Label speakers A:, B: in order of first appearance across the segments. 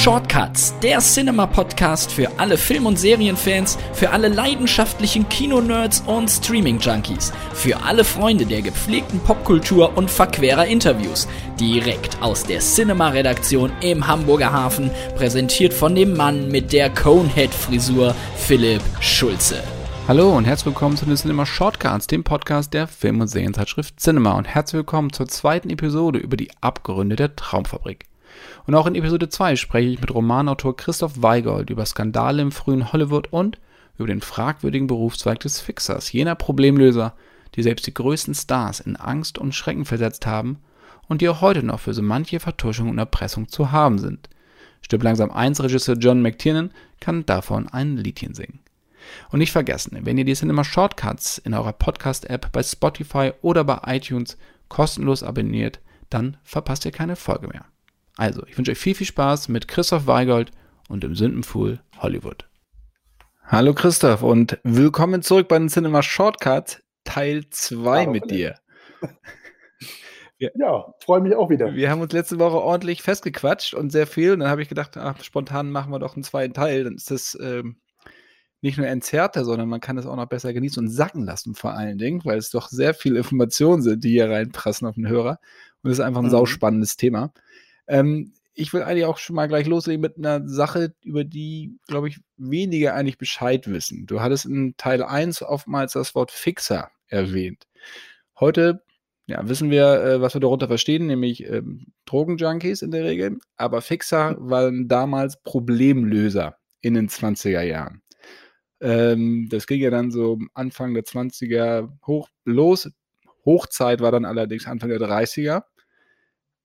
A: Shortcuts, der Cinema-Podcast für alle Film- und Serienfans, für alle leidenschaftlichen Kinonerds und Streaming-Junkies, für alle Freunde der gepflegten Popkultur und verquerer Interviews. Direkt aus der Cinema-Redaktion im Hamburger Hafen, präsentiert von dem Mann mit der Conehead-Frisur, Philipp Schulze.
B: Hallo und herzlich willkommen zu den Cinema Shortcuts, dem Podcast der Film- und Serienzeitschrift Cinema und herzlich willkommen zur zweiten Episode über die Abgründe der Traumfabrik. Und auch in Episode 2 spreche ich mit Romanautor Christoph Weigold über Skandale im frühen Hollywood und über den fragwürdigen Berufszweig des Fixers, jener Problemlöser, die selbst die größten Stars in Angst und Schrecken versetzt haben und die auch heute noch für so manche Vertuschung und Erpressung zu haben sind. Stirb langsam 1 Regisseur John McTiernan kann davon ein Liedchen singen. Und nicht vergessen, wenn ihr die Cinema Shortcuts in eurer Podcast-App bei Spotify oder bei iTunes kostenlos abonniert, dann verpasst ihr keine Folge mehr. Also, ich wünsche euch viel, viel Spaß mit Christoph Weigold und dem Sündenpfuhl Hollywood. Hallo Christoph und willkommen zurück bei den Cinema Shortcuts Teil 2 mit dir.
C: Wir, ja, freue mich auch wieder.
B: Wir haben uns letzte Woche ordentlich festgequatscht und sehr viel. Und dann habe ich gedacht, ach, spontan machen wir doch einen zweiten Teil. Dann ist das ähm, nicht nur entzerrter, sondern man kann es auch noch besser genießen und sacken lassen vor allen Dingen, weil es doch sehr viele Informationen sind, die hier reinprassen auf den Hörer. Und es ist einfach ein mhm. sauspannendes Thema. Ähm, ich will eigentlich auch schon mal gleich loslegen mit einer Sache, über die, glaube ich, wenige eigentlich Bescheid wissen. Du hattest in Teil 1 oftmals das Wort Fixer erwähnt. Heute ja, wissen wir, äh, was wir darunter verstehen, nämlich ähm, Drogenjunkies in der Regel. Aber Fixer waren damals Problemlöser in den 20er Jahren. Ähm, das ging ja dann so Anfang der 20er hoch los. Hochzeit war dann allerdings Anfang der 30er.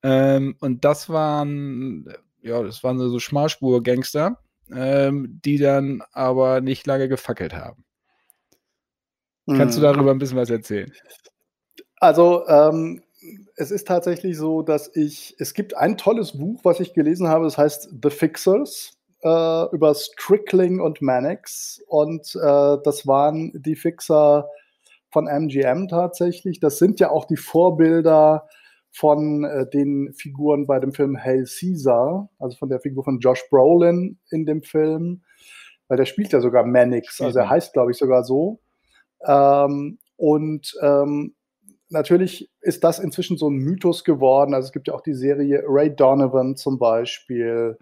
B: Ähm, und das waren, ja, das waren so Schmalspur-Gangster, ähm, die dann aber nicht lange gefackelt haben. Hm. Kannst du mhm. darüber ein bisschen was erzählen?
C: Also, ähm, es ist tatsächlich so, dass ich, es gibt ein tolles Buch, was ich gelesen habe, das heißt The Fixers äh, über Strickling und Mannix. Und äh, das waren die Fixer von MGM tatsächlich. Das sind ja auch die Vorbilder von äh, den Figuren bei dem Film Hail Caesar, also von der Figur von Josh Brolin in dem Film, weil der spielt ja sogar Mannix, also er heißt, glaube ich, sogar so. Ähm, und ähm, natürlich ist das inzwischen so ein Mythos geworden. Also es gibt ja auch die Serie Ray Donovan zum Beispiel,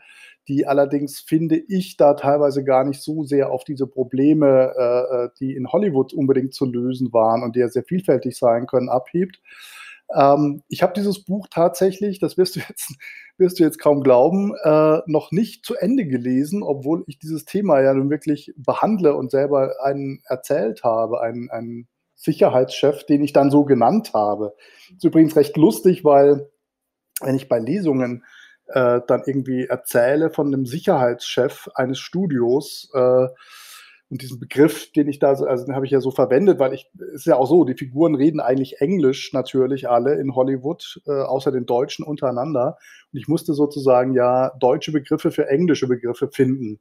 C: die allerdings finde ich da teilweise gar nicht so sehr auf diese Probleme, äh, äh, die in Hollywood unbedingt zu lösen waren und die ja sehr vielfältig sein können, abhebt. Ähm, ich habe dieses Buch tatsächlich, das wirst du jetzt, wirst du jetzt kaum glauben, äh, noch nicht zu Ende gelesen, obwohl ich dieses Thema ja nun wirklich behandle und selber einen erzählt habe, einen, einen Sicherheitschef, den ich dann so genannt habe. Ist übrigens recht lustig, weil wenn ich bei Lesungen äh, dann irgendwie erzähle von einem Sicherheitschef eines Studios. Äh, und diesen Begriff, den ich da, so, also den habe ich ja so verwendet, weil ich, ist ja auch so, die Figuren reden eigentlich Englisch natürlich alle in Hollywood, äh, außer den Deutschen untereinander. Und ich musste sozusagen ja deutsche Begriffe für englische Begriffe finden.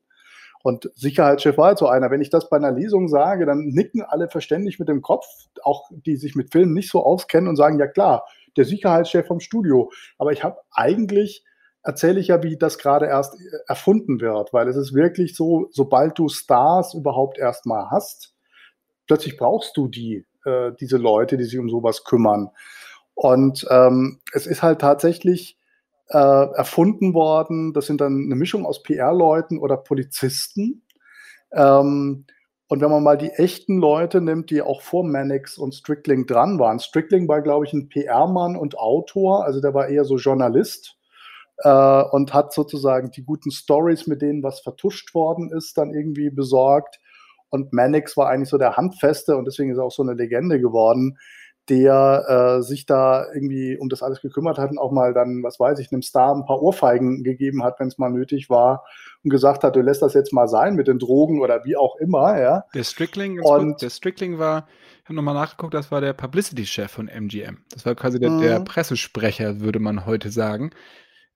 C: Und Sicherheitschef war halt so einer. Wenn ich das bei einer Lesung sage, dann nicken alle verständlich mit dem Kopf, auch die sich mit Filmen nicht so auskennen und sagen, ja klar, der Sicherheitschef vom Studio. Aber ich habe eigentlich erzähle ich ja, wie das gerade erst äh, erfunden wird, weil es ist wirklich so, sobald du Stars überhaupt erstmal hast, plötzlich brauchst du die, äh, diese Leute, die sich um sowas kümmern. Und ähm, es ist halt tatsächlich äh, erfunden worden, das sind dann eine Mischung aus PR-Leuten oder Polizisten. Ähm, und wenn man mal die echten Leute nimmt, die auch vor Mannix und Strickling dran waren, Strickling war, glaube ich, ein PR-Mann und Autor, also der war eher so Journalist äh, und hat sozusagen die guten Stories, mit denen was vertuscht worden ist, dann irgendwie besorgt. Und Mannix war eigentlich so der Handfeste und deswegen ist er auch so eine Legende geworden, der äh, sich da irgendwie um das alles gekümmert hat und auch mal dann, was weiß ich, einem Star ein paar Ohrfeigen gegeben hat, wenn es mal nötig war und gesagt hat, du lässt das jetzt mal sein mit den Drogen oder wie auch immer, ja.
B: Der Strickling, und, der Strickling war, ich habe nochmal nachgeguckt, das war der Publicity-Chef von MGM. Das war quasi der, der mhm. Pressesprecher, würde man heute sagen.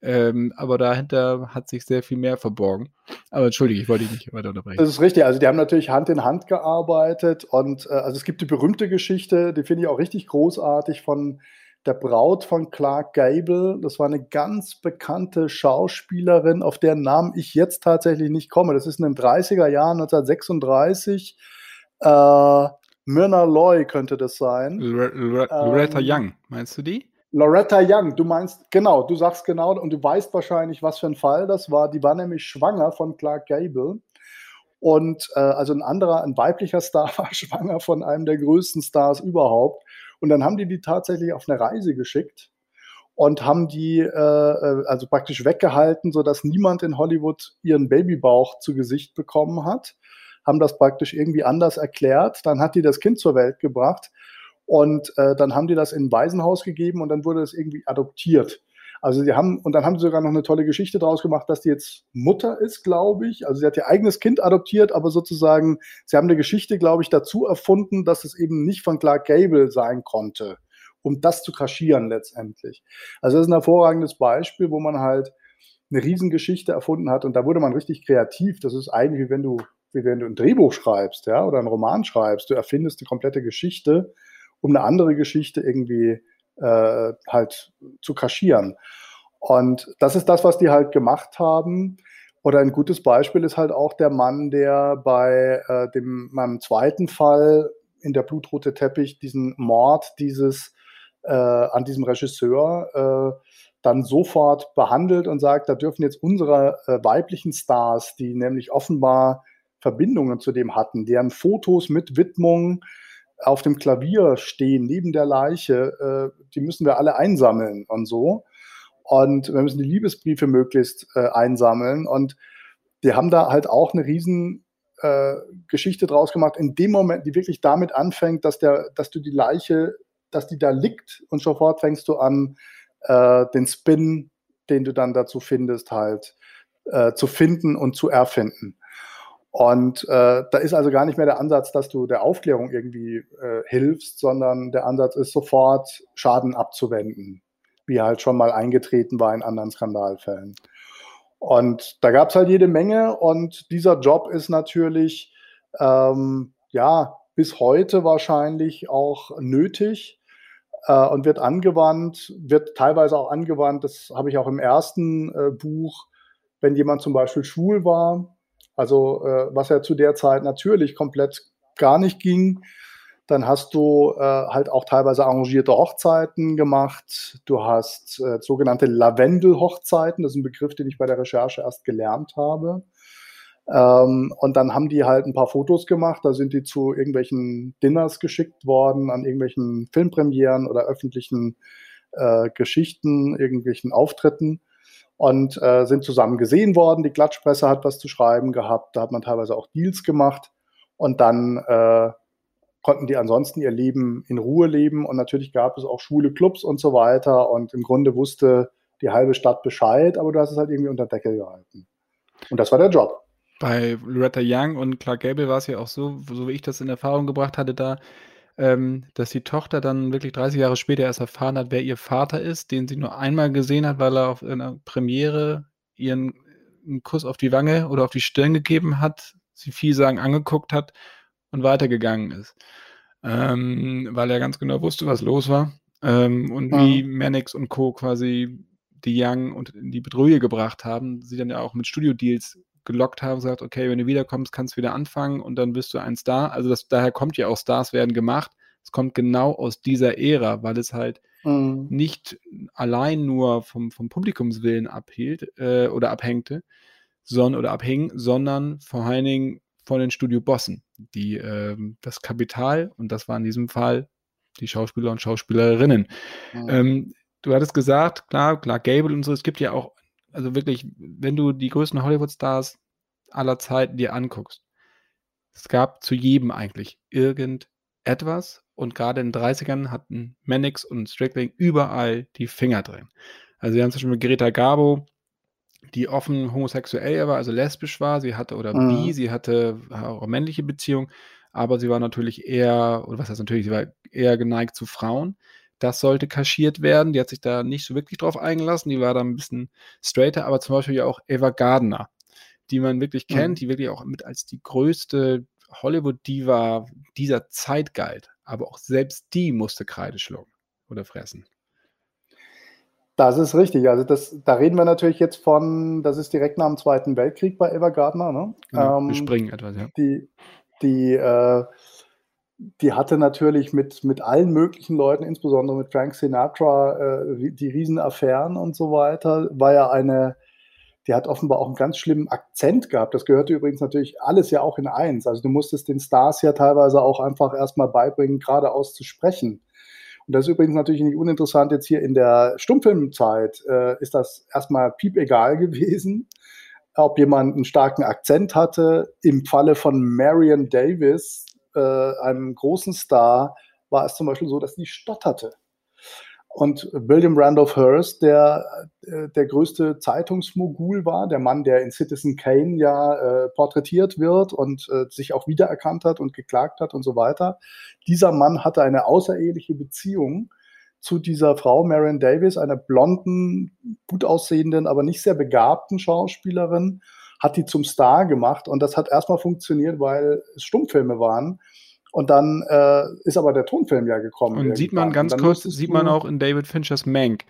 B: Ähm, aber dahinter hat sich sehr viel mehr verborgen. Aber entschuldige, ich wollte dich nicht weiter unterbrechen.
C: Das ist richtig. Also die haben natürlich Hand in Hand gearbeitet und äh, also es gibt die berühmte Geschichte, die finde ich auch richtig großartig von der Braut von Clark Gable. Das war eine ganz bekannte Schauspielerin, auf deren Namen ich jetzt tatsächlich nicht komme. Das ist in den 30er Jahren, 1936. Äh, Myrna Loy könnte das sein.
B: Loretta ähm, Young, meinst du die?
C: Loretta Young, du meinst, genau, du sagst genau, und du weißt wahrscheinlich, was für ein Fall das war. Die war nämlich schwanger von Clark Gable. Und äh, also ein anderer, ein weiblicher Star war schwanger von einem der größten Stars überhaupt. Und dann haben die die tatsächlich auf eine Reise geschickt und haben die äh, äh, also praktisch weggehalten, sodass niemand in Hollywood ihren Babybauch zu Gesicht bekommen hat. Haben das praktisch irgendwie anders erklärt. Dann hat die das Kind zur Welt gebracht und äh, dann haben die das in ein Waisenhaus gegeben und dann wurde es irgendwie adoptiert. Also sie haben, und dann haben sie sogar noch eine tolle Geschichte daraus gemacht, dass die jetzt Mutter ist, glaube ich. Also sie hat ihr eigenes Kind adoptiert, aber sozusagen, sie haben eine Geschichte, glaube ich, dazu erfunden, dass es eben nicht von Clark Gable sein konnte, um das zu kaschieren letztendlich. Also das ist ein hervorragendes Beispiel, wo man halt eine Riesengeschichte erfunden hat und da wurde man richtig kreativ. Das ist eigentlich wie wenn du, wie wenn du ein Drehbuch schreibst, ja, oder einen Roman schreibst. Du erfindest die komplette Geschichte, um eine andere Geschichte irgendwie äh, halt zu kaschieren. Und das ist das, was die halt gemacht haben. Oder ein gutes Beispiel ist halt auch der Mann, der bei äh, dem, meinem zweiten Fall in der blutrote Teppich diesen Mord dieses äh, an diesem Regisseur äh, dann sofort behandelt und sagt, da dürfen jetzt unsere äh, weiblichen Stars, die nämlich offenbar Verbindungen zu dem hatten, deren Fotos mit Widmung auf dem Klavier stehen, neben der Leiche, äh, die müssen wir alle einsammeln und so. Und wir müssen die Liebesbriefe möglichst äh, einsammeln. Und die haben da halt auch eine riesen äh, Geschichte draus gemacht, in dem Moment, die wirklich damit anfängt, dass, der, dass du die Leiche, dass die da liegt und sofort fängst du an, äh, den Spin, den du dann dazu findest, halt äh, zu finden und zu erfinden. Und äh, da ist also gar nicht mehr der Ansatz, dass du der Aufklärung irgendwie äh, hilfst, sondern der Ansatz ist sofort Schaden abzuwenden, wie halt schon mal eingetreten war in anderen Skandalfällen. Und da gab es halt jede Menge und dieser Job ist natürlich ähm, ja bis heute wahrscheinlich auch nötig äh, und wird angewandt, wird teilweise auch angewandt. Das habe ich auch im ersten äh, Buch, wenn jemand zum Beispiel schwul war also äh, was ja zu der Zeit natürlich komplett gar nicht ging. Dann hast du äh, halt auch teilweise arrangierte Hochzeiten gemacht. Du hast äh, sogenannte Lavendel-Hochzeiten. Das ist ein Begriff, den ich bei der Recherche erst gelernt habe. Ähm, und dann haben die halt ein paar Fotos gemacht. Da sind die zu irgendwelchen Dinners geschickt worden, an irgendwelchen Filmpremieren oder öffentlichen äh, Geschichten, irgendwelchen Auftritten und äh, sind zusammen gesehen worden. Die Klatschpresse hat was zu schreiben gehabt, da hat man teilweise auch Deals gemacht und dann äh, konnten die ansonsten ihr Leben in Ruhe leben und natürlich gab es auch schwule Clubs und so weiter und im Grunde wusste die halbe Stadt Bescheid, aber du hast es halt irgendwie unter Deckel gehalten. Und das war der Job.
B: Bei Loretta Young und Clark Gable war es ja auch so, so wie ich das in Erfahrung gebracht hatte, da ähm, dass die Tochter dann wirklich 30 Jahre später erst erfahren hat, wer ihr Vater ist, den sie nur einmal gesehen hat, weil er auf einer Premiere ihren einen Kuss auf die Wange oder auf die Stirn gegeben hat, sie viel sagen angeguckt hat und weitergegangen ist. Ähm, weil er ganz genau wusste, was los war. Ähm, und ja. wie Mannix und Co. quasi die Young und in die Bedrohung gebracht haben, sie dann ja auch mit Studio-Deals gelockt haben, gesagt, okay, wenn du wiederkommst, kannst du wieder anfangen und dann bist du ein Star. Also das, daher kommt ja auch Stars werden gemacht. Es kommt genau aus dieser Ära, weil es halt mhm. nicht allein nur vom, vom Publikumswillen abhielt äh, oder abhängte, sondern oder abhing, sondern vor allen Dingen von den Studiobossen, die äh, das Kapital, und das war in diesem Fall die Schauspieler und Schauspielerinnen. Mhm. Ähm, du hattest gesagt, klar, klar, Gable und so, es gibt ja auch also wirklich, wenn du die größten Hollywood-Stars aller Zeiten dir anguckst, es gab zu jedem eigentlich irgendetwas und gerade in den 30ern hatten Mannix und Strickling überall die Finger drin. Also wir haben zum Beispiel Greta Garbo, die offen homosexuell war, also lesbisch war, sie hatte oder mhm. bi, sie hatte auch männliche Beziehungen, aber sie war natürlich eher, oder was heißt natürlich, sie war eher geneigt zu Frauen. Das sollte kaschiert werden. Die hat sich da nicht so wirklich drauf eingelassen. Die war da ein bisschen straighter, aber zum Beispiel ja auch Eva Gardner, die man wirklich kennt, mhm. die wirklich auch mit als die größte Hollywood-Diva dieser Zeit galt. Aber auch selbst die musste Kreide schlucken oder fressen.
C: Das ist richtig. Also das, da reden wir natürlich jetzt von, das ist direkt nach dem Zweiten Weltkrieg bei Eva Gardner. Ne?
B: Genau, ähm, wir springen etwas, ja.
C: Die, die, äh, die hatte natürlich mit, mit allen möglichen Leuten, insbesondere mit Frank Sinatra, äh, die Riesenaffären und so weiter. War ja eine, die hat offenbar auch einen ganz schlimmen Akzent gehabt. Das gehörte übrigens natürlich alles ja auch in eins. Also du musstest den Stars ja teilweise auch einfach erstmal beibringen, geradeaus zu sprechen. Und das ist übrigens natürlich nicht uninteressant. Jetzt hier in der Stummfilmzeit äh, ist das erstmal piepegal gewesen, ob jemand einen starken Akzent hatte. Im Falle von Marion Davis, äh, einem großen Star, war es zum Beispiel so, dass die stotterte. Und William Randolph Hearst, der äh, der größte Zeitungsmogul war, der Mann, der in Citizen Kane ja äh, porträtiert wird und äh, sich auch wiedererkannt hat und geklagt hat und so weiter. Dieser Mann hatte eine außereheliche Beziehung zu dieser Frau, Marion Davis, einer blonden, gut aussehenden, aber nicht sehr begabten Schauspielerin, hat die zum Star gemacht. Und das hat erstmal funktioniert, weil es Stummfilme waren. Und dann äh, ist aber der Tonfilm ja gekommen.
B: Und sieht man ganz kurz, sieht man auch in David Finchers Mank.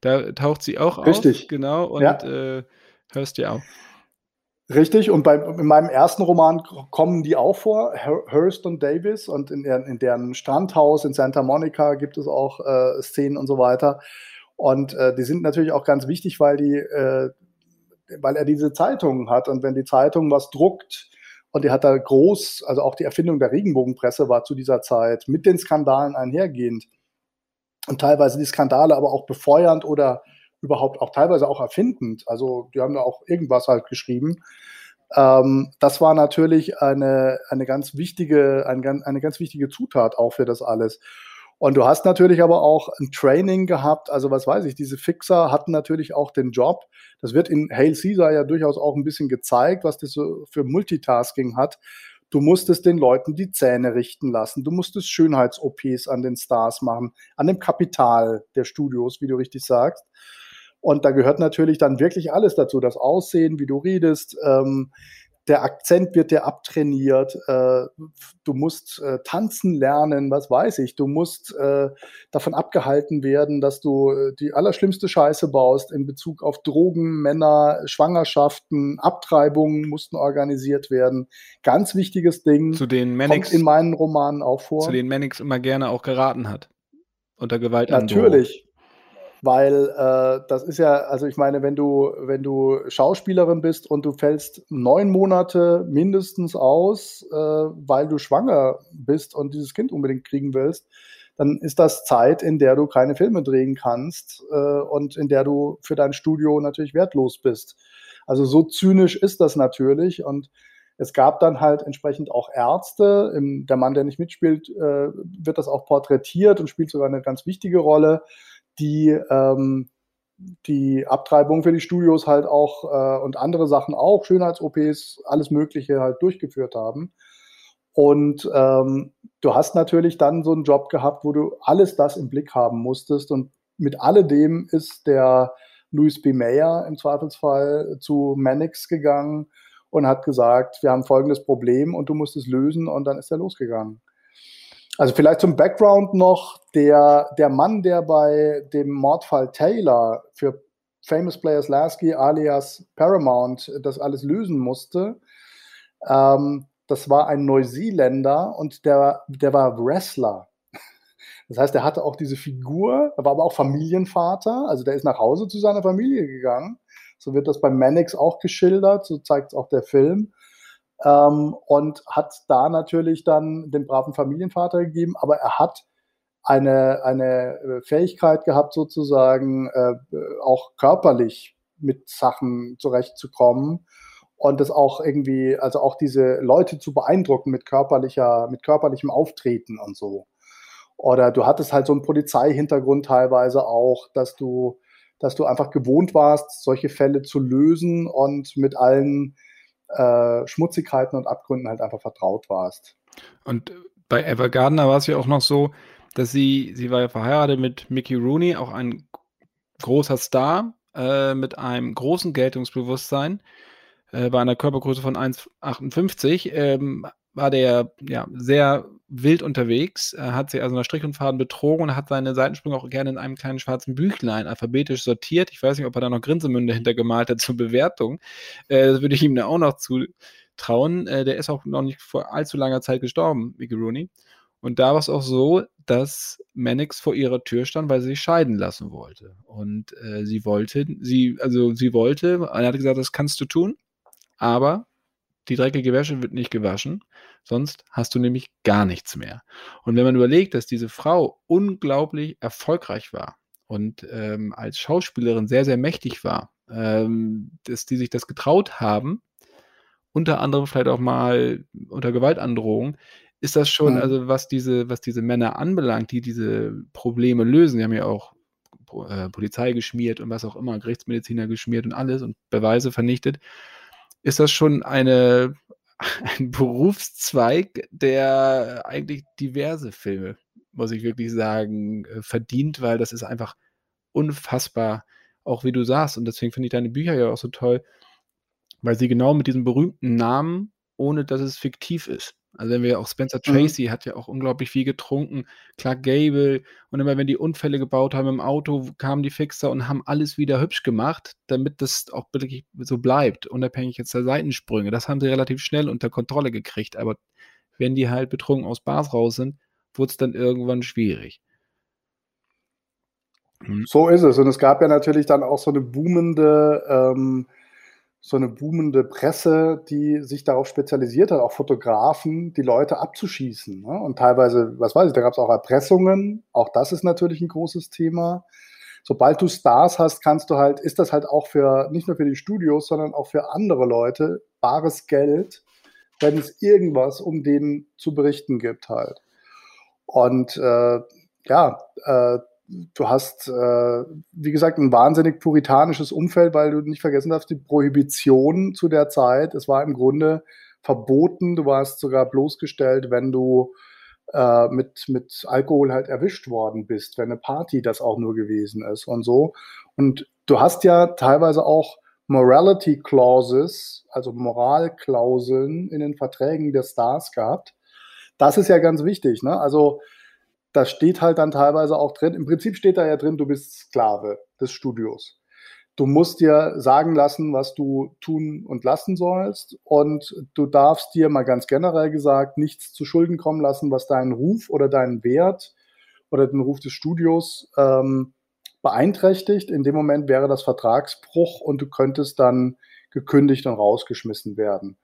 B: Da taucht sie auch
C: Richtig.
B: auf. Genau. Und
C: ja.
B: äh, hörst du auch.
C: Richtig, und bei, in meinem ersten Roman kommen die auch vor, Hurst und Davis, und in, in deren Strandhaus in Santa Monica gibt es auch äh, Szenen und so weiter. Und äh, die sind natürlich auch ganz wichtig, weil die, äh, weil er diese Zeitungen hat. Und wenn die Zeitung was druckt, und er hat da groß, also auch die Erfindung der Regenbogenpresse war zu dieser Zeit mit den Skandalen einhergehend. Und teilweise die Skandale aber auch befeuernd oder überhaupt auch teilweise auch erfindend. Also die haben da auch irgendwas halt geschrieben. Ähm, das war natürlich eine, eine ganz wichtige, eine, eine ganz wichtige Zutat auch für das alles. Und du hast natürlich aber auch ein Training gehabt, also was weiß ich, diese Fixer hatten natürlich auch den Job. Das wird in Hail Caesar ja durchaus auch ein bisschen gezeigt, was das so für Multitasking hat. Du musstest den Leuten die Zähne richten lassen. Du musstest Schönheits-OPs an den Stars machen, an dem Kapital der Studios, wie du richtig sagst. Und da gehört natürlich dann wirklich alles dazu. Das Aussehen, wie du redest, ähm, der Akzent wird dir abtrainiert, äh, du musst äh, tanzen lernen, was weiß ich, du musst äh, davon abgehalten werden, dass du äh, die allerschlimmste Scheiße baust in Bezug auf Drogen, Männer, Schwangerschaften, Abtreibungen mussten organisiert werden. Ganz wichtiges Ding.
B: Zu den Mannix,
C: in meinen Romanen auch vor.
B: Zu denen Mannix immer gerne auch geraten hat. Unter Gewalt.
C: Natürlich. Weil äh, das ist ja, also ich meine, wenn du, wenn du Schauspielerin bist und du fällst neun Monate mindestens aus, äh, weil du schwanger bist und dieses Kind unbedingt kriegen willst, dann ist das Zeit, in der du keine Filme drehen kannst äh, und in der du für dein Studio natürlich wertlos bist. Also so zynisch ist das natürlich und es gab dann halt entsprechend auch Ärzte. Der Mann, der nicht mitspielt, äh, wird das auch porträtiert und spielt sogar eine ganz wichtige Rolle die ähm, die Abtreibung für die Studios halt auch äh, und andere Sachen auch, Schönheits-OPs, alles Mögliche halt durchgeführt haben. Und ähm, du hast natürlich dann so einen Job gehabt, wo du alles das im Blick haben musstest. Und mit alledem ist der Louis B. Mayer im Zweifelsfall zu Mannix gegangen und hat gesagt, wir haben folgendes Problem und du musst es lösen. Und dann ist er losgegangen. Also vielleicht zum Background noch, der, der Mann, der bei dem Mordfall Taylor für Famous Players Lasky alias Paramount das alles lösen musste, ähm, das war ein Neuseeländer und der, der war Wrestler. Das heißt, er hatte auch diese Figur, er war aber auch Familienvater, also der ist nach Hause zu seiner Familie gegangen. So wird das bei Mannix auch geschildert, so zeigt es auch der Film ähm, und hat da natürlich dann den braven Familienvater gegeben, aber er hat eine, eine äh, Fähigkeit gehabt, sozusagen äh, auch körperlich mit Sachen zurechtzukommen und das auch irgendwie, also auch diese Leute zu beeindrucken mit körperlicher, mit körperlichem Auftreten und so. Oder du hattest halt so einen Polizeihintergrund teilweise auch, dass du, dass du einfach gewohnt warst, solche Fälle zu lösen und mit allen äh, Schmutzigkeiten und Abgründen halt einfach vertraut warst.
B: Und bei Eva Gardner war es ja auch noch so, dass sie, sie war ja verheiratet mit Mickey Rooney, auch ein großer Star äh, mit einem großen Geltungsbewusstsein. Äh, bei einer Körpergröße von 1,58 ähm, war der ja sehr wild unterwegs, er hat sich also nach Strich und Faden betrogen und hat seine Seitensprünge auch gerne in einem kleinen schwarzen Büchlein alphabetisch sortiert. Ich weiß nicht, ob er da noch Grinsemünde hintergemalt hat zur Bewertung. Äh, das würde ich ihm da auch noch zutrauen. Äh, der ist auch noch nicht vor allzu langer Zeit gestorben, Mickey Rooney. Und da war es auch so, dass Mannix vor ihrer Tür stand, weil sie sich scheiden lassen wollte. Und äh, sie wollte, sie, also sie wollte, er hat gesagt, das kannst du tun, aber die dreckige Wäsche wird nicht gewaschen, sonst hast du nämlich gar nichts mehr. Und wenn man überlegt, dass diese Frau unglaublich erfolgreich war und ähm, als Schauspielerin sehr, sehr mächtig war, ähm, dass die sich das getraut haben, unter anderem vielleicht auch mal unter Gewaltandrohung, ist das schon, also was diese, was diese Männer anbelangt, die diese Probleme lösen, die haben ja auch äh, Polizei geschmiert und was auch immer, Gerichtsmediziner geschmiert und alles und Beweise vernichtet, ist das schon eine, ein Berufszweig, der eigentlich diverse Filme, muss ich wirklich sagen, äh, verdient, weil das ist einfach unfassbar, auch wie du sagst. Und deswegen finde ich deine Bücher ja auch so toll, weil sie genau mit diesem berühmten Namen, ohne dass es fiktiv ist, also wenn wir auch Spencer mhm. Tracy mhm. hat ja auch unglaublich viel getrunken, Clark Gable und immer wenn die Unfälle gebaut haben im Auto, kamen die Fixer und haben alles wieder hübsch gemacht, damit das auch wirklich so bleibt, unabhängig jetzt der Seitensprünge. Das haben sie relativ schnell unter Kontrolle gekriegt, aber wenn die halt betrunken aus Bars raus sind, wurde es dann irgendwann schwierig.
C: Mhm. So ist es. Und es gab ja natürlich dann auch so eine boomende ähm, so eine boomende Presse, die sich darauf spezialisiert hat, auch Fotografen, die Leute abzuschießen. Ne? Und teilweise, was weiß ich, da gab es auch Erpressungen. Auch das ist natürlich ein großes Thema. Sobald du Stars hast, kannst du halt, ist das halt auch für, nicht nur für die Studios, sondern auch für andere Leute bares Geld, wenn es irgendwas um den zu berichten gibt halt. Und äh, ja, äh, du hast, äh, wie gesagt, ein wahnsinnig puritanisches Umfeld, weil du nicht vergessen darfst, die Prohibition zu der Zeit, es war im Grunde verboten, du warst sogar bloßgestellt, wenn du äh, mit, mit Alkohol halt erwischt worden bist, wenn eine Party das auch nur gewesen ist und so. Und du hast ja teilweise auch Morality Clauses, also Moralklauseln in den Verträgen der Stars gehabt. Das ist ja ganz wichtig. Ne? Also da steht halt dann teilweise auch drin, im Prinzip steht da ja drin, du bist Sklave des Studios. Du musst dir sagen lassen, was du tun und lassen sollst. Und du darfst dir mal ganz generell gesagt nichts zu Schulden kommen lassen, was deinen Ruf oder deinen Wert oder den Ruf des Studios ähm, beeinträchtigt. In dem Moment wäre das Vertragsbruch und du könntest dann gekündigt und rausgeschmissen werden.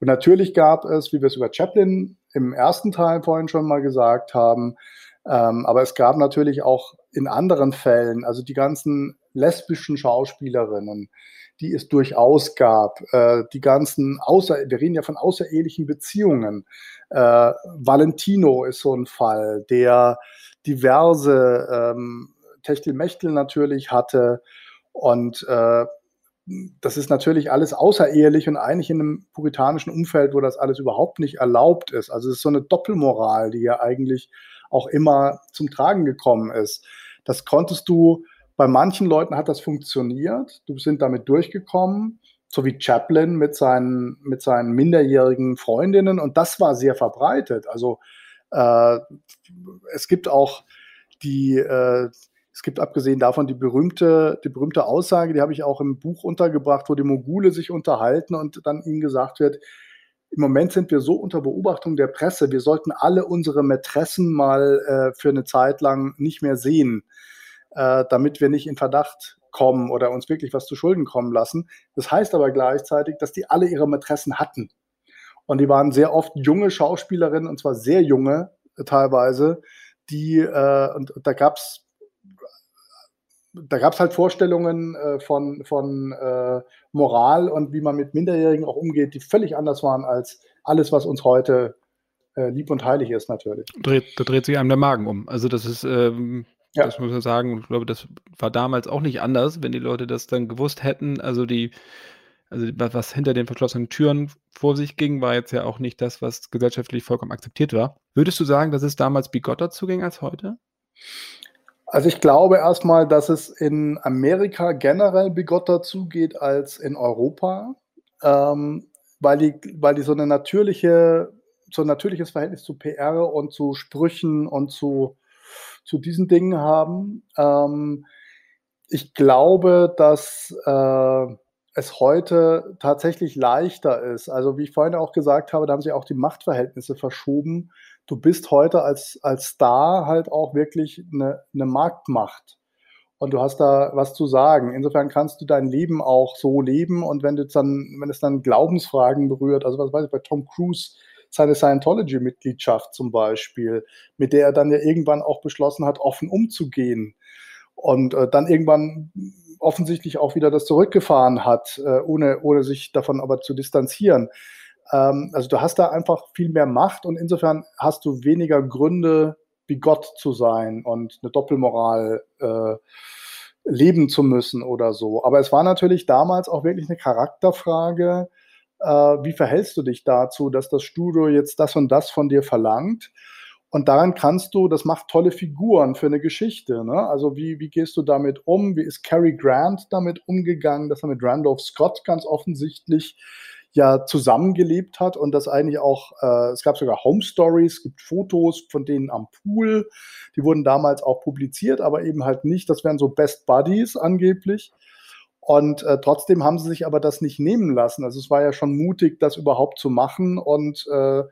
C: Und natürlich gab es, wie wir es über Chaplin im ersten Teil vorhin schon mal gesagt haben, ähm, aber es gab natürlich auch in anderen Fällen, also die ganzen lesbischen Schauspielerinnen, die es durchaus gab, äh, die ganzen außer, wir reden ja von außerehelichen Beziehungen. Äh, Valentino ist so ein Fall, der diverse ähm, Techtelmechtel natürlich hatte und äh, das ist natürlich alles außerehelich und eigentlich in einem puritanischen Umfeld, wo das alles überhaupt nicht erlaubt ist. Also es ist so eine Doppelmoral, die ja eigentlich auch immer zum Tragen gekommen ist. Das konntest du, bei manchen Leuten hat das funktioniert, du sind damit durchgekommen, so wie Chaplin mit seinen, mit seinen minderjährigen Freundinnen und das war sehr verbreitet. Also äh, es gibt auch die, äh, es gibt abgesehen davon die berühmte, die berühmte Aussage, die habe ich auch im Buch untergebracht, wo die Mogule sich unterhalten und dann ihnen gesagt wird, im Moment sind wir so unter Beobachtung der Presse, wir sollten alle unsere Mätressen mal äh, für eine Zeit lang nicht mehr sehen, äh, damit wir nicht in Verdacht kommen oder uns wirklich was zu Schulden kommen lassen. Das heißt aber gleichzeitig, dass die alle ihre Mätressen hatten. Und die waren sehr oft junge Schauspielerinnen, und zwar sehr junge äh, teilweise, die, äh, und da gab es da gab es halt Vorstellungen äh, von, von äh, Moral und wie man mit Minderjährigen auch umgeht, die völlig anders waren als alles, was uns heute äh, lieb und heilig ist, natürlich.
B: Dreht, da dreht sich einem der Magen um. Also das ist, ähm, ja. das muss man sagen, ich glaube, das war damals auch nicht anders, wenn die Leute das dann gewusst hätten. Also die, also was hinter den verschlossenen Türen vor sich ging, war jetzt ja auch nicht das, was gesellschaftlich vollkommen akzeptiert war. Würdest du sagen, dass es damals bigotter zuging als heute?
C: Also ich glaube erstmal, dass es in Amerika generell bigotter zugeht als in Europa, ähm, weil, die, weil die so eine natürliche so ein natürliches Verhältnis zu PR und zu Sprüchen und zu, zu diesen Dingen haben. Ähm, ich glaube, dass äh, es heute tatsächlich leichter ist. Also wie ich vorhin auch gesagt habe, da haben sich auch die Machtverhältnisse verschoben. Du bist heute als, als Star halt auch wirklich eine, eine Marktmacht. Und du hast da was zu sagen. Insofern kannst du dein Leben auch so leben. Und wenn du dann, wenn es dann Glaubensfragen berührt, also was weiß ich, bei Tom Cruise, seine Scientology-Mitgliedschaft zum Beispiel, mit der er dann ja irgendwann auch beschlossen hat, offen umzugehen. Und äh, dann irgendwann offensichtlich auch wieder das zurückgefahren hat, äh, ohne, ohne sich davon aber zu distanzieren. Ähm, also du hast da einfach viel mehr Macht und insofern hast du weniger Gründe, wie Gott zu sein und eine Doppelmoral äh, leben zu müssen oder so. Aber es war natürlich damals auch wirklich eine Charakterfrage, äh, wie verhältst du dich dazu, dass das Studio jetzt das und das von dir verlangt? Und daran kannst du, das macht tolle Figuren für eine Geschichte. Ne? Also wie, wie gehst du damit um? Wie ist Cary Grant damit umgegangen, dass er mit Randolph Scott ganz offensichtlich ja zusammengelebt hat und das eigentlich auch, äh, es gab sogar Home Stories, es gibt Fotos von denen am Pool, die wurden damals auch publiziert, aber eben halt nicht, das wären so Best Buddies angeblich. Und äh, trotzdem haben sie sich aber das nicht nehmen lassen. Also es war ja schon mutig, das überhaupt zu machen und äh,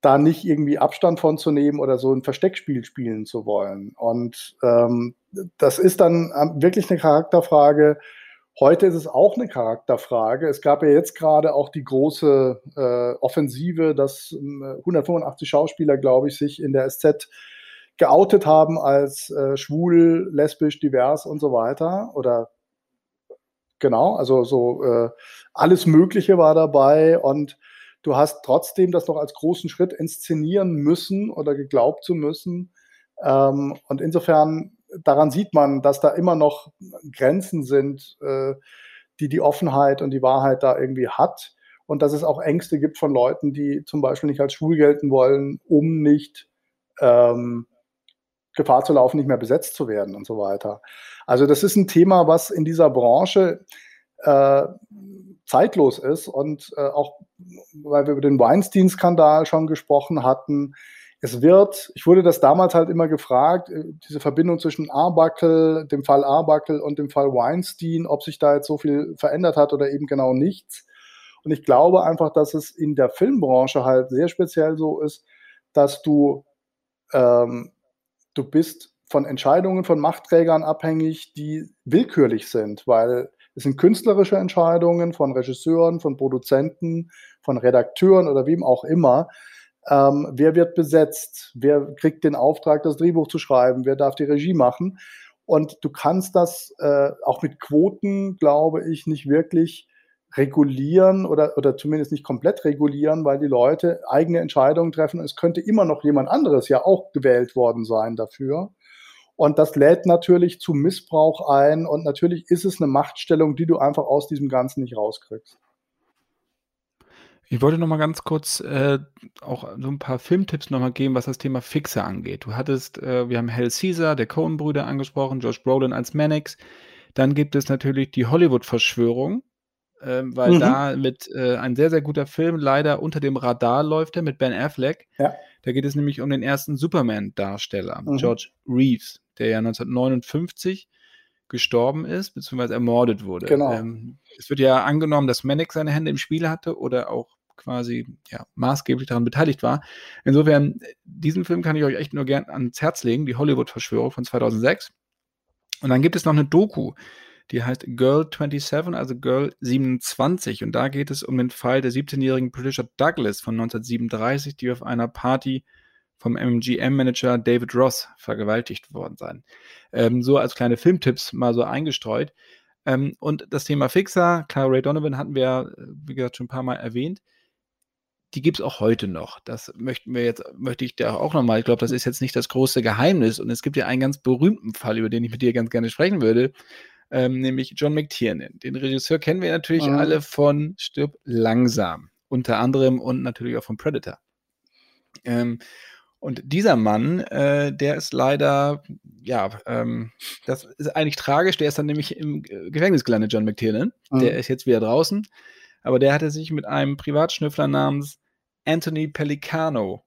C: da nicht irgendwie Abstand von zu nehmen oder so ein Versteckspiel spielen zu wollen. Und ähm, das ist dann ähm, wirklich eine Charakterfrage. Heute ist es auch eine Charakterfrage. Es gab ja jetzt gerade auch die große äh, Offensive, dass äh, 185 Schauspieler, glaube ich, sich in der SZ geoutet haben als äh, schwul, lesbisch, divers und so weiter. Oder genau, also so äh, alles Mögliche war dabei und du hast trotzdem das noch als großen Schritt inszenieren müssen oder geglaubt zu müssen. Ähm, und insofern, daran sieht man, dass da immer noch Grenzen sind, äh, die die Offenheit und die Wahrheit da irgendwie hat. Und dass es auch Ängste gibt von Leuten, die zum Beispiel nicht als schwul gelten wollen, um nicht ähm, Gefahr zu laufen, nicht mehr besetzt zu werden und so weiter. Also das ist ein Thema, was in dieser Branche äh, zeitlos ist und äh, auch, weil wir über den Weinstein-Skandal schon gesprochen hatten, es wird, ich wurde das damals halt immer gefragt, äh, diese Verbindung zwischen Arbuckle, dem Fall Arbuckle und dem Fall Weinstein, ob sich da jetzt so viel verändert hat oder eben genau nichts. Und ich glaube einfach, dass es in der Filmbranche halt sehr speziell so ist, dass du, ähm, du bist von Entscheidungen von Machtträgern abhängig, die willkürlich sind, weil es sind künstlerische Entscheidungen von Regisseuren, von Produzenten, von Redakteuren oder wem auch immer. Ähm, wer wird besetzt? Wer kriegt den Auftrag, das Drehbuch zu schreiben? Wer darf die Regie machen? Und du kannst das äh, auch mit Quoten, glaube ich, nicht wirklich regulieren oder, oder zumindest nicht komplett regulieren, weil die Leute eigene Entscheidungen treffen. Es könnte immer noch jemand anderes ja auch gewählt worden sein dafür. Und das lädt natürlich zu Missbrauch ein. Und natürlich ist es eine Machtstellung, die du einfach aus diesem Ganzen nicht rauskriegst.
B: Ich wollte noch mal ganz kurz äh, auch so ein paar Filmtipps noch mal geben, was das Thema Fixer angeht. Du hattest, äh, wir haben Hell Caesar, der Coen-Brüder angesprochen, Josh Brolin als Mannix. Dann gibt es natürlich die Hollywood-Verschwörung, äh, weil mhm. da mit äh, ein sehr, sehr guter Film leider unter dem Radar läuft, der mit Ben Affleck. Ja. Da geht es nämlich um den ersten Superman-Darsteller, mhm. George Reeves der ja 1959 gestorben ist, beziehungsweise ermordet wurde. Genau. Ähm, es wird ja angenommen, dass Mannix seine Hände im Spiel hatte oder auch quasi ja, maßgeblich daran beteiligt war. Insofern, diesen Film kann ich euch echt nur gern ans Herz legen, die Hollywood-Verschwörung von 2006. Und dann gibt es noch eine Doku, die heißt Girl 27, also Girl 27. Und da geht es um den Fall der 17-jährigen Patricia Douglas von 1937, die auf einer Party vom MGM-Manager David Ross vergewaltigt worden sein. Ähm, so als kleine Filmtipps mal so eingestreut. Ähm, und das Thema Fixer, klar, Ray Donovan hatten wir, wie gesagt, schon ein paar Mal erwähnt. Die gibt es auch heute noch. Das möchten wir jetzt, möchte ich da auch nochmal. Ich glaube, das ist jetzt nicht das große Geheimnis. Und es gibt ja einen ganz berühmten Fall, über den ich mit dir ganz gerne sprechen würde, ähm, nämlich John McTiernan. Den Regisseur kennen wir natürlich mhm. alle von Stirb langsam, unter anderem und natürlich auch von Predator. Ähm, und dieser Mann, äh, der ist leider, ja, ähm, das ist eigentlich tragisch. Der ist dann nämlich im Gefängnis gelandet, John McTiernan. Mhm. Der ist jetzt wieder draußen. Aber der hatte sich mit einem Privatschnüffler namens Anthony Pellicano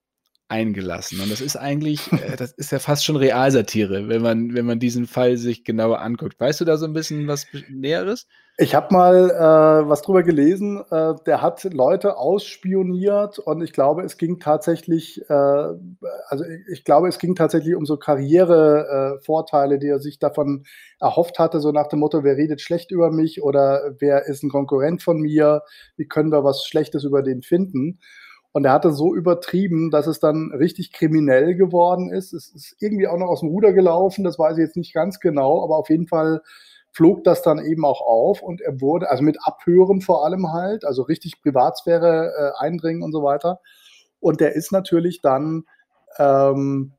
B: eingelassen. Und das ist eigentlich, äh, das ist ja fast schon Realsatire, wenn man, wenn man diesen Fall sich genauer anguckt. Weißt du da so ein bisschen was Näheres?
C: Ich habe mal äh, was drüber gelesen. Äh, der hat Leute ausspioniert und ich glaube, es ging tatsächlich, äh, also ich glaube, es ging tatsächlich um so Karrierevorteile, äh, die er sich davon erhofft hatte, so nach dem Motto, wer redet schlecht über mich oder wer ist ein Konkurrent von mir, wie können wir was Schlechtes über den finden. Und er hatte so übertrieben, dass es dann richtig kriminell geworden ist. Es ist irgendwie auch noch aus dem Ruder gelaufen, das weiß ich jetzt nicht ganz genau, aber auf jeden Fall flog das dann eben auch auf und er wurde, also mit Abhören vor allem halt, also richtig Privatsphäre äh, eindringen und so weiter. Und der ist natürlich dann ähm,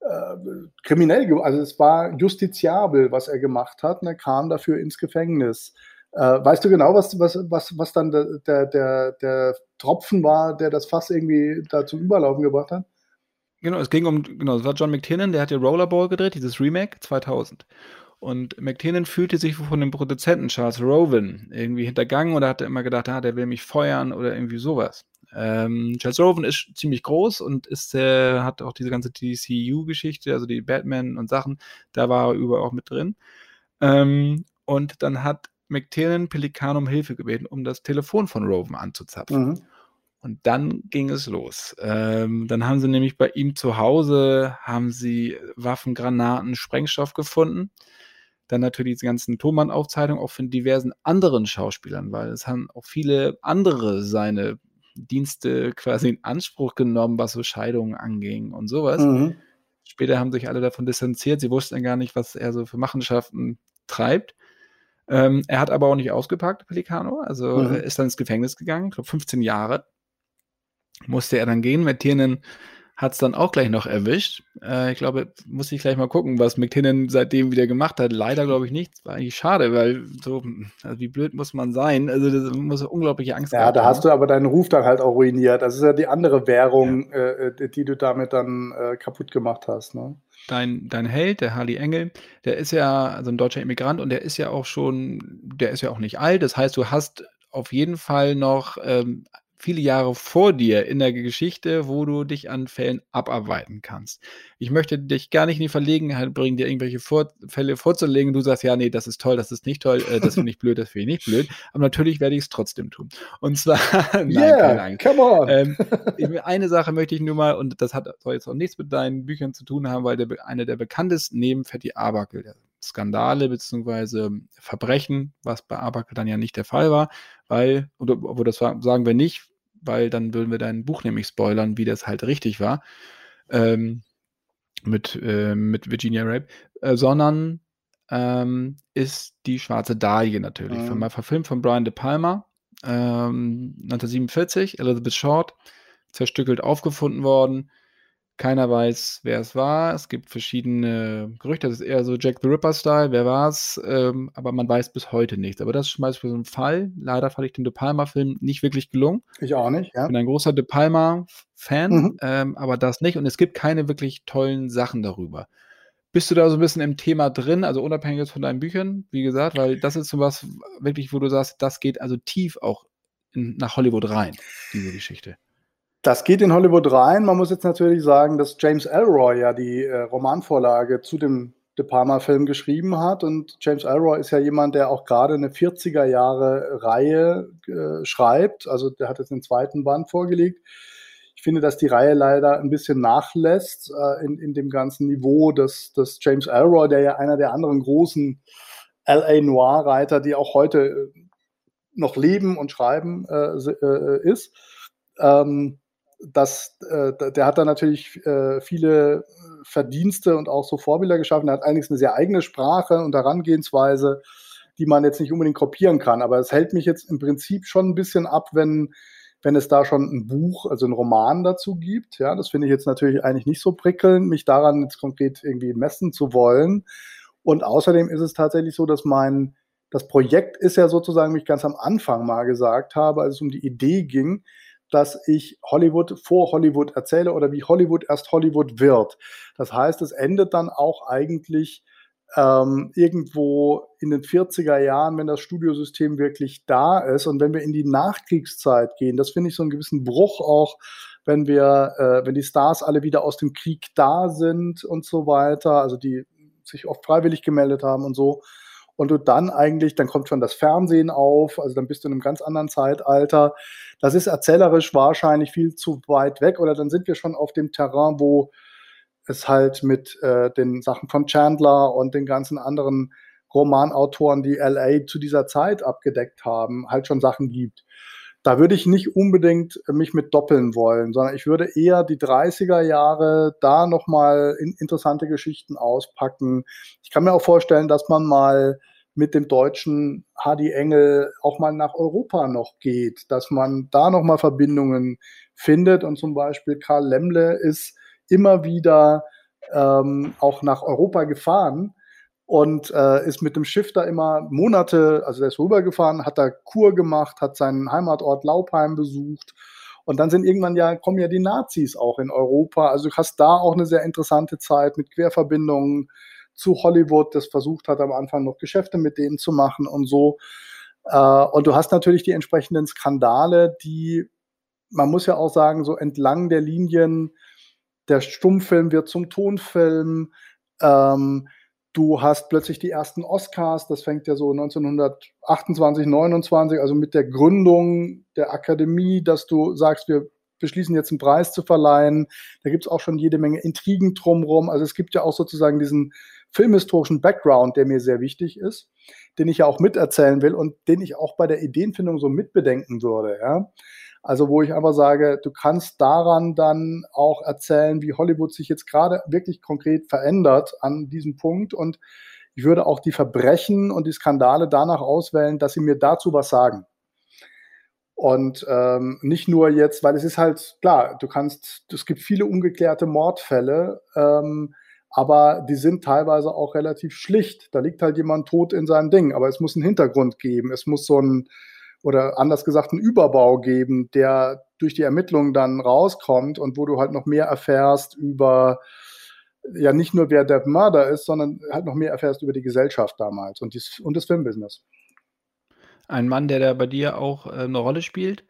C: äh, kriminell, also es war justiziabel, was er gemacht hat, und er kam dafür ins Gefängnis. Äh, weißt du genau, was, was, was, was dann der, der, der, Tropfen war, der das Fass irgendwie da zum Überlaufen gebracht hat?
B: Genau, es ging um, genau, es war John McTiernan, der hat ja Rollerball gedreht, dieses Remake 2000. Und McTiernan fühlte sich von dem Produzenten Charles Rowan irgendwie hintergangen oder hatte immer gedacht, ah, der will mich feuern oder irgendwie sowas. Ähm, Charles Rowan ist ziemlich groß und ist, äh, hat auch diese ganze DCU-Geschichte, also die Batman und Sachen, da war er überall auch mit drin. Ähm, und dann hat McTiernan Pelikan um Hilfe gebeten, um das Telefon von Rowan anzuzapfen. Mhm. Und dann ging es los. Ähm, dann haben sie nämlich bei ihm zu Hause, haben sie Waffen, Granaten, Sprengstoff gefunden. Dann natürlich die ganzen Thomann-Aufzeichnungen auch von diversen anderen Schauspielern, weil es haben auch viele andere seine Dienste quasi in Anspruch genommen, was so Scheidungen anging und sowas. Mhm. Später haben sich alle davon distanziert. Sie wussten gar nicht, was er so für Machenschaften treibt. Ähm, er hat aber auch nicht ausgepackt, Pelicano. Also mhm. ist dann ins Gefängnis gegangen, ich glaube 15 Jahre. Musste er dann gehen. Mit Tiernen hat es dann auch gleich noch erwischt. Äh, ich glaube, muss ich gleich mal gucken, was McTinnan seitdem wieder gemacht hat. Leider glaube ich nicht. War eigentlich schade, weil so, also wie blöd muss man sein? Also das muss unglaubliche Angst
C: Ja, da hast du aber deinen Ruf dann halt auch ruiniert. Das ist ja die andere Währung, ja. äh, die du damit dann äh, kaputt gemacht hast. Ne?
B: Dein, dein Held, der Harley Engel, der ist ja also ein deutscher Immigrant und der ist ja auch schon, der ist ja auch nicht alt. Das heißt, du hast auf jeden Fall noch ähm, viele Jahre vor dir in der Geschichte, wo du dich an Fällen abarbeiten kannst. Ich möchte dich gar nicht in die Verlegenheit bringen, dir irgendwelche vor Fälle vorzulegen. Du sagst, ja, nee, das ist toll, das ist nicht toll, äh, das finde ich blöd, das finde ich nicht blöd. Aber natürlich werde ich es trotzdem tun. Und zwar,
C: nein, yeah, come on. Ähm,
B: eine Sache möchte ich nur mal, und das hat soll jetzt auch nichts mit deinen Büchern zu tun haben, weil der, eine der bekanntesten neben Fatty Arbuckle, der Skandale bzw. Verbrechen, was bei Abakel dann ja nicht der Fall war, weil, oder wo das sagen wir nicht, weil dann würden wir dein Buch nämlich spoilern, wie das halt richtig war, ähm, mit, äh, mit Virginia Rape, äh, sondern ähm, ist die schwarze Dahlia natürlich, mhm. von verfilmt von Brian De Palma, ähm, 1947, Elizabeth Short, zerstückelt aufgefunden worden. Keiner weiß, wer es war. Es gibt verschiedene Gerüchte. Das ist eher so Jack the Ripper-Style. Wer war es? Ähm, aber man weiß bis heute nichts. Aber das ist zum Beispiel so ein Fall. Leider fand ich den De Palma-Film nicht wirklich gelungen.
C: Ich auch nicht,
B: ja. Ich bin ein großer De Palma-Fan, mhm. ähm, aber das nicht. Und es gibt keine wirklich tollen Sachen darüber. Bist du da so ein bisschen im Thema drin, also unabhängig jetzt von deinen Büchern, wie gesagt, weil das ist so was wirklich, wo du sagst, das geht also tief auch in, nach Hollywood rein, diese Geschichte.
C: Das geht in Hollywood rein. Man muss jetzt natürlich sagen, dass James Elroy ja die äh, Romanvorlage zu dem De Palma-Film geschrieben hat. Und James Elroy ist ja jemand, der auch gerade eine 40er-Jahre-Reihe äh, schreibt. Also der hat jetzt einen zweiten Band vorgelegt. Ich finde, dass die Reihe leider ein bisschen nachlässt äh, in, in dem ganzen Niveau des, des James Elroy, der ja einer der anderen großen LA Noir-Reiter, die auch heute äh, noch leben und schreiben, äh, äh, ist. Ähm, das, äh, der hat da natürlich äh, viele Verdienste und auch so Vorbilder geschaffen. Er hat eigentlich eine sehr eigene Sprache und Herangehensweise, die man jetzt nicht unbedingt kopieren kann. Aber es hält mich jetzt im Prinzip schon ein bisschen ab, wenn, wenn es da schon ein Buch, also ein Roman dazu gibt. Ja, das finde ich jetzt natürlich eigentlich nicht so prickelnd, mich daran jetzt konkret irgendwie messen zu wollen. Und außerdem ist es tatsächlich so, dass mein, das Projekt ist ja sozusagen, wie ich ganz am Anfang mal gesagt habe, als es um die Idee ging, dass ich Hollywood vor Hollywood erzähle oder wie Hollywood erst Hollywood wird. Das heißt, es endet dann auch eigentlich ähm, irgendwo in den 40er Jahren, wenn das Studiosystem wirklich da ist und wenn wir in die Nachkriegszeit gehen, das finde ich so einen gewissen Bruch auch, wenn wir, äh, wenn die Stars alle wieder aus dem Krieg da sind und so weiter, also die sich oft freiwillig gemeldet haben und so. Und du dann eigentlich, dann kommt schon das Fernsehen auf, also dann bist du in einem ganz anderen Zeitalter. Das ist erzählerisch wahrscheinlich viel zu weit weg oder dann sind wir schon auf dem Terrain, wo es halt mit äh, den Sachen von Chandler und den ganzen anderen Romanautoren, die LA zu dieser Zeit abgedeckt haben, halt schon Sachen gibt. Da würde ich nicht unbedingt mich mit doppeln wollen, sondern ich würde eher die 30er Jahre da nochmal in interessante Geschichten auspacken. Ich kann mir auch vorstellen, dass man mal mit dem deutschen Hardy Engel auch mal nach Europa noch geht, dass man da nochmal Verbindungen findet und zum Beispiel Karl Lemle ist immer wieder ähm, auch nach Europa gefahren und äh, ist mit dem Schiff da immer Monate, also der ist rübergefahren, hat da Kur gemacht, hat seinen Heimatort Laupheim besucht. Und dann sind irgendwann ja, kommen ja die Nazis auch in Europa. Also du hast da auch eine sehr interessante Zeit mit Querverbindungen zu Hollywood, das versucht hat am Anfang noch Geschäfte mit denen zu machen und so. Äh, und du hast natürlich die entsprechenden Skandale, die, man muss ja auch sagen, so entlang der Linien der Stummfilm wird zum Tonfilm. Ähm, du hast plötzlich die ersten Oscars, das fängt ja so 1928, 29, also mit der Gründung der Akademie, dass du sagst, wir beschließen jetzt einen Preis zu verleihen. Da gibt es auch schon jede Menge Intrigen drumherum. Also es gibt ja auch sozusagen diesen filmhistorischen Background, der mir sehr wichtig ist, den ich ja auch miterzählen will und den ich auch bei der Ideenfindung so mitbedenken würde. Ja? Also wo ich einfach sage, du kannst daran dann auch erzählen, wie Hollywood sich jetzt gerade wirklich konkret verändert an diesem Punkt. Und ich würde auch die Verbrechen und die Skandale danach auswählen, dass sie mir dazu was sagen. Und ähm, nicht nur jetzt, weil es ist halt klar, du kannst, es gibt viele ungeklärte Mordfälle, ähm, aber die sind teilweise auch relativ schlicht. Da liegt halt jemand tot in seinem Ding, aber es muss einen Hintergrund geben. Es muss so ein, oder anders gesagt einen Überbau geben, der durch die Ermittlungen dann rauskommt und wo du halt noch mehr erfährst über ja nicht nur wer der Mörder ist, sondern halt noch mehr erfährst über die Gesellschaft damals und, dies, und das Filmbusiness.
B: Ein Mann, der da bei dir auch äh, eine Rolle spielt,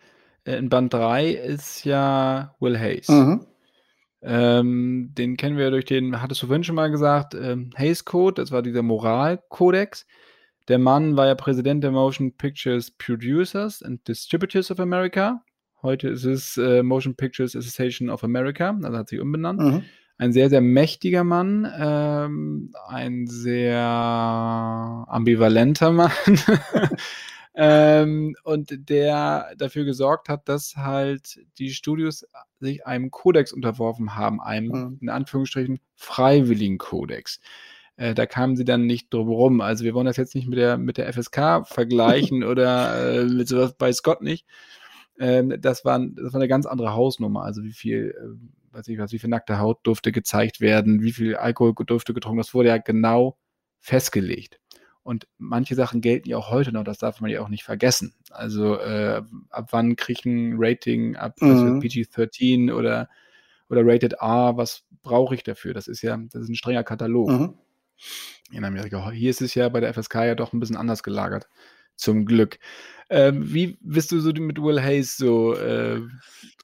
B: äh, in Band 3 ist ja Will Hayes. Mhm. Ähm, den kennen wir durch den, hattest du vorhin schon mal gesagt, ähm, Hayes Code, das war dieser Moralkodex. Der Mann war ja Präsident der Motion Pictures Producers and Distributors of America. Heute ist es äh, Motion Pictures Association of America, also hat sich umbenannt. Mhm. Ein sehr, sehr mächtiger Mann, ähm, ein sehr ambivalenter Mann. ähm, und der dafür gesorgt hat, dass halt die Studios sich einem Kodex unterworfen haben, einem mhm. in Anführungsstrichen freiwilligen Kodex. Äh, da kamen sie dann nicht drum rum. Also wir wollen das jetzt nicht mit der, mit der FSK vergleichen oder äh, mit sowas bei Scott nicht. Ähm, das, war, das war eine ganz andere Hausnummer. Also wie viel, äh, weiß ich was, wie viel nackte Haut durfte gezeigt werden, wie viel Alkohol durfte getrunken, das wurde ja genau festgelegt. Und manche Sachen gelten ja auch heute noch, das darf man ja auch nicht vergessen. Also äh, ab wann kriege ich ein Rating, ab mhm. PG-13 oder, oder Rated R, was brauche ich dafür? Das ist ja, das ist ein strenger Katalog. Mhm in Amerika. Hier ist es ja bei der FSK ja doch ein bisschen anders gelagert. Zum Glück. Ähm, wie bist du so mit Will Hayes so äh,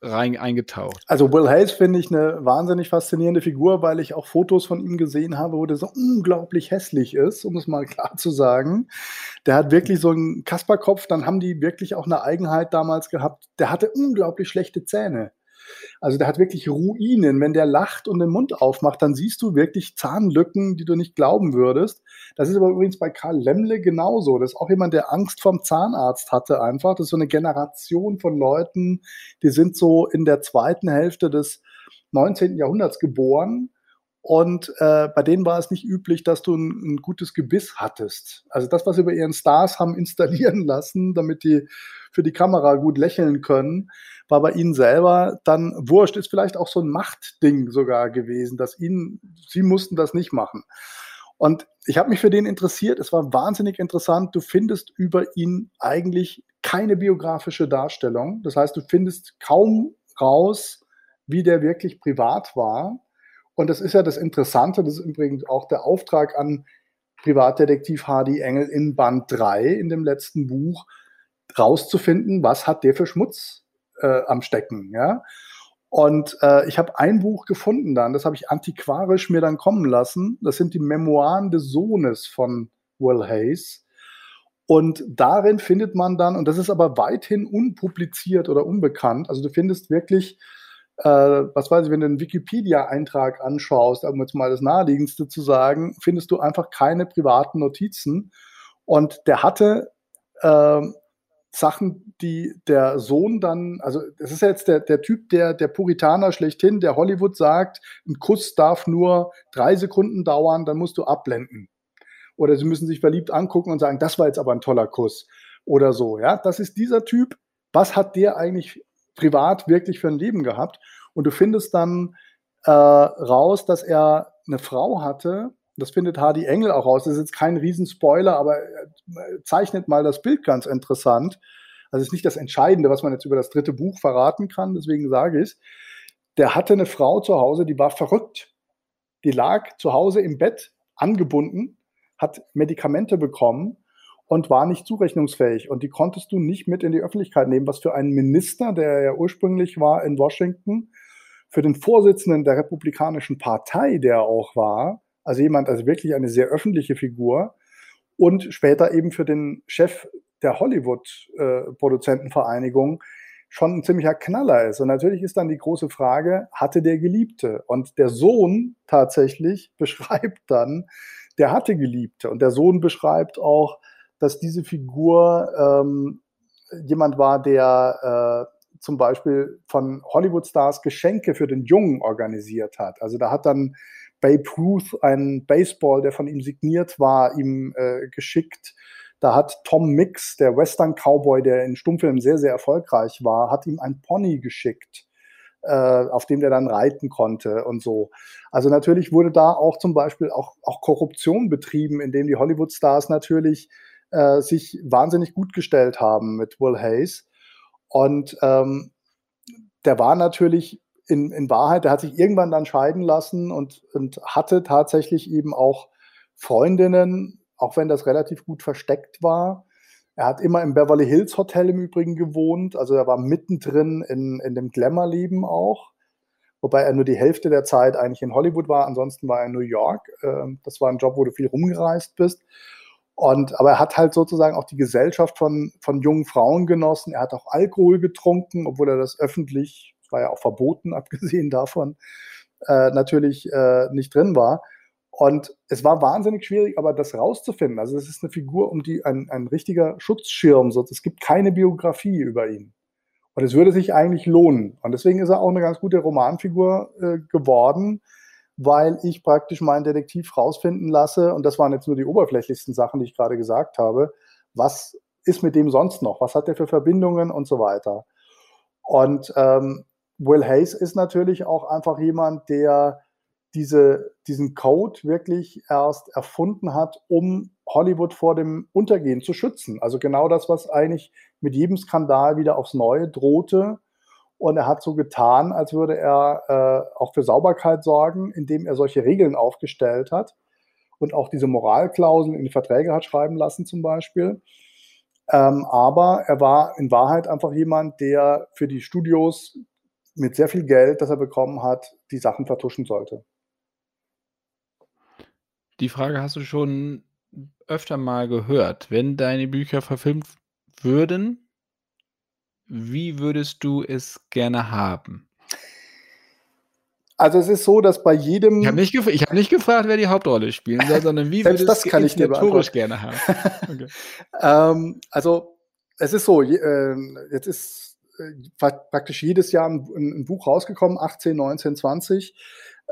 B: rein eingetaucht?
C: Also Will Hayes finde ich eine wahnsinnig faszinierende Figur, weil ich auch Fotos von ihm gesehen habe, wo der so unglaublich hässlich ist, um es mal klar zu sagen. Der hat wirklich so einen Kasperkopf, dann haben die wirklich auch eine Eigenheit damals gehabt. Der hatte unglaublich schlechte Zähne. Also der hat wirklich Ruinen. Wenn der lacht und den Mund aufmacht, dann siehst du wirklich Zahnlücken, die du nicht glauben würdest. Das ist aber übrigens bei Karl Lemmle genauso. Das ist auch jemand, der Angst vom Zahnarzt hatte einfach. Das ist so eine Generation von Leuten, die sind so in der zweiten Hälfte des 19. Jahrhunderts geboren. Und äh, bei denen war es nicht üblich, dass du ein, ein, gutes Gebiss hattest. Also das, was sie bei ihren Stars haben installieren lassen, damit die für die Kamera gut lächeln können, war bei ihnen selber dann wurscht. Ist vielleicht auch so ein Machtding sogar gewesen, dass ihnen, sie mussten das nicht machen. Und ich habe mich für den interessiert. Es war wahnsinnig interessant. Du findest über ihn eigentlich keine biografische Darstellung. Das heißt, du findest kaum raus, wie der wirklich privat war. Und das ist ja das Interessante. Das ist übrigens auch der Auftrag an Privatdetektiv Hardy Engel in Band 3 in dem letzten Buch rauszufinden, was hat der für Schmutz äh, am Stecken, ja. Und äh, ich habe ein Buch gefunden dann, das habe ich antiquarisch mir dann kommen lassen. Das sind die Memoiren des Sohnes von Will Hayes. Und darin findet man dann, und das ist aber weithin unpubliziert oder unbekannt, also du findest wirklich, äh, was weiß ich, wenn du einen Wikipedia-Eintrag anschaust, um jetzt mal das Naheliegendste zu sagen, findest du einfach keine privaten Notizen. Und der hatte äh, Sachen, die der Sohn dann, also das ist ja jetzt der, der Typ, der, der Puritaner schlechthin, der Hollywood sagt, ein Kuss darf nur drei Sekunden dauern, dann musst du abblenden. Oder sie müssen sich verliebt angucken und sagen, das war jetzt aber ein toller Kuss. Oder so, ja. Das ist dieser Typ. Was hat der eigentlich privat wirklich für ein Leben gehabt? Und du findest dann äh, raus, dass er eine Frau hatte, das findet Hardy Engel auch raus. Das ist jetzt kein Riesenspoiler, aber zeichnet mal das Bild ganz interessant. Also ist nicht das Entscheidende, was man jetzt über das dritte Buch verraten kann, deswegen sage ich es. Der hatte eine Frau zu Hause, die war verrückt. Die lag zu Hause im Bett angebunden, hat Medikamente bekommen und war nicht zurechnungsfähig. Und die konntest du nicht mit in die Öffentlichkeit nehmen, was für einen Minister, der ja ursprünglich war in Washington, für den Vorsitzenden der Republikanischen Partei, der auch war, also jemand, also wirklich eine sehr öffentliche Figur und später eben für den Chef der Hollywood-Produzentenvereinigung äh, schon ein ziemlicher Knaller ist. Und natürlich ist dann die große Frage, hatte der Geliebte? Und der Sohn tatsächlich beschreibt dann, der hatte Geliebte. Und der Sohn beschreibt auch, dass diese Figur ähm, jemand war, der äh, zum Beispiel von Hollywood-Stars Geschenke für den Jungen organisiert hat. Also da hat dann Babe Ruth einen Baseball, der von ihm signiert war, ihm äh, geschickt. Da hat Tom Mix, der Western Cowboy, der in Stummfilmen sehr, sehr erfolgreich war, hat ihm ein Pony geschickt, äh, auf dem der dann reiten konnte und so. Also natürlich wurde da auch zum Beispiel auch, auch Korruption betrieben, indem die Hollywood-Stars natürlich äh, sich wahnsinnig gut gestellt haben mit Will Hayes. Und ähm, der war natürlich in, in Wahrheit, der hat sich irgendwann dann scheiden lassen und, und hatte tatsächlich eben auch Freundinnen, auch wenn das relativ gut versteckt war. Er hat immer im Beverly Hills Hotel im Übrigen gewohnt, also er war mittendrin in, in dem Glamour-Leben auch, wobei er nur die Hälfte der Zeit eigentlich in Hollywood war, ansonsten war er in New York. Ähm, das war ein Job, wo du viel rumgereist bist. Und, aber er hat halt sozusagen auch die Gesellschaft von, von jungen Frauen genossen. Er hat auch Alkohol getrunken, obwohl er das öffentlich war ja auch verboten, abgesehen davon, äh, natürlich äh, nicht drin war. Und es war wahnsinnig schwierig, aber das rauszufinden. Also es ist eine Figur, um die ein, ein richtiger Schutzschirm, so, es gibt keine Biografie über ihn. Und es würde sich eigentlich lohnen. Und deswegen ist er auch eine ganz gute Romanfigur äh, geworden, weil ich praktisch meinen Detektiv rausfinden lasse, und das waren jetzt nur die oberflächlichsten Sachen, die ich gerade gesagt habe, was ist mit dem sonst noch? Was hat er für Verbindungen und so weiter? Und ähm, Will Hayes ist natürlich auch einfach jemand, der diese, diesen Code wirklich erst erfunden hat, um Hollywood vor dem Untergehen zu schützen. Also genau das, was eigentlich mit jedem Skandal wieder aufs Neue drohte. Und er hat so getan, als würde er äh, auch für Sauberkeit sorgen, indem er solche Regeln aufgestellt hat und auch diese Moralklauseln in die Verträge hat schreiben lassen zum Beispiel. Ähm, aber er war in Wahrheit einfach jemand, der für die Studios mit sehr viel Geld, das er bekommen hat, die Sachen vertuschen sollte.
B: Die Frage hast du schon öfter mal gehört. Wenn deine Bücher verfilmt würden, wie würdest du es gerne haben?
C: Also es ist so, dass bei jedem.
B: Ich habe nicht, gef hab nicht gefragt, wer die Hauptrolle spielen soll, sondern wie
C: würdest das kann ich dir
B: gerne haben.
C: Okay. ähm, also es ist so, äh, jetzt ist praktisch jedes Jahr ein, ein, Buch rausgekommen, 18, 19, 20.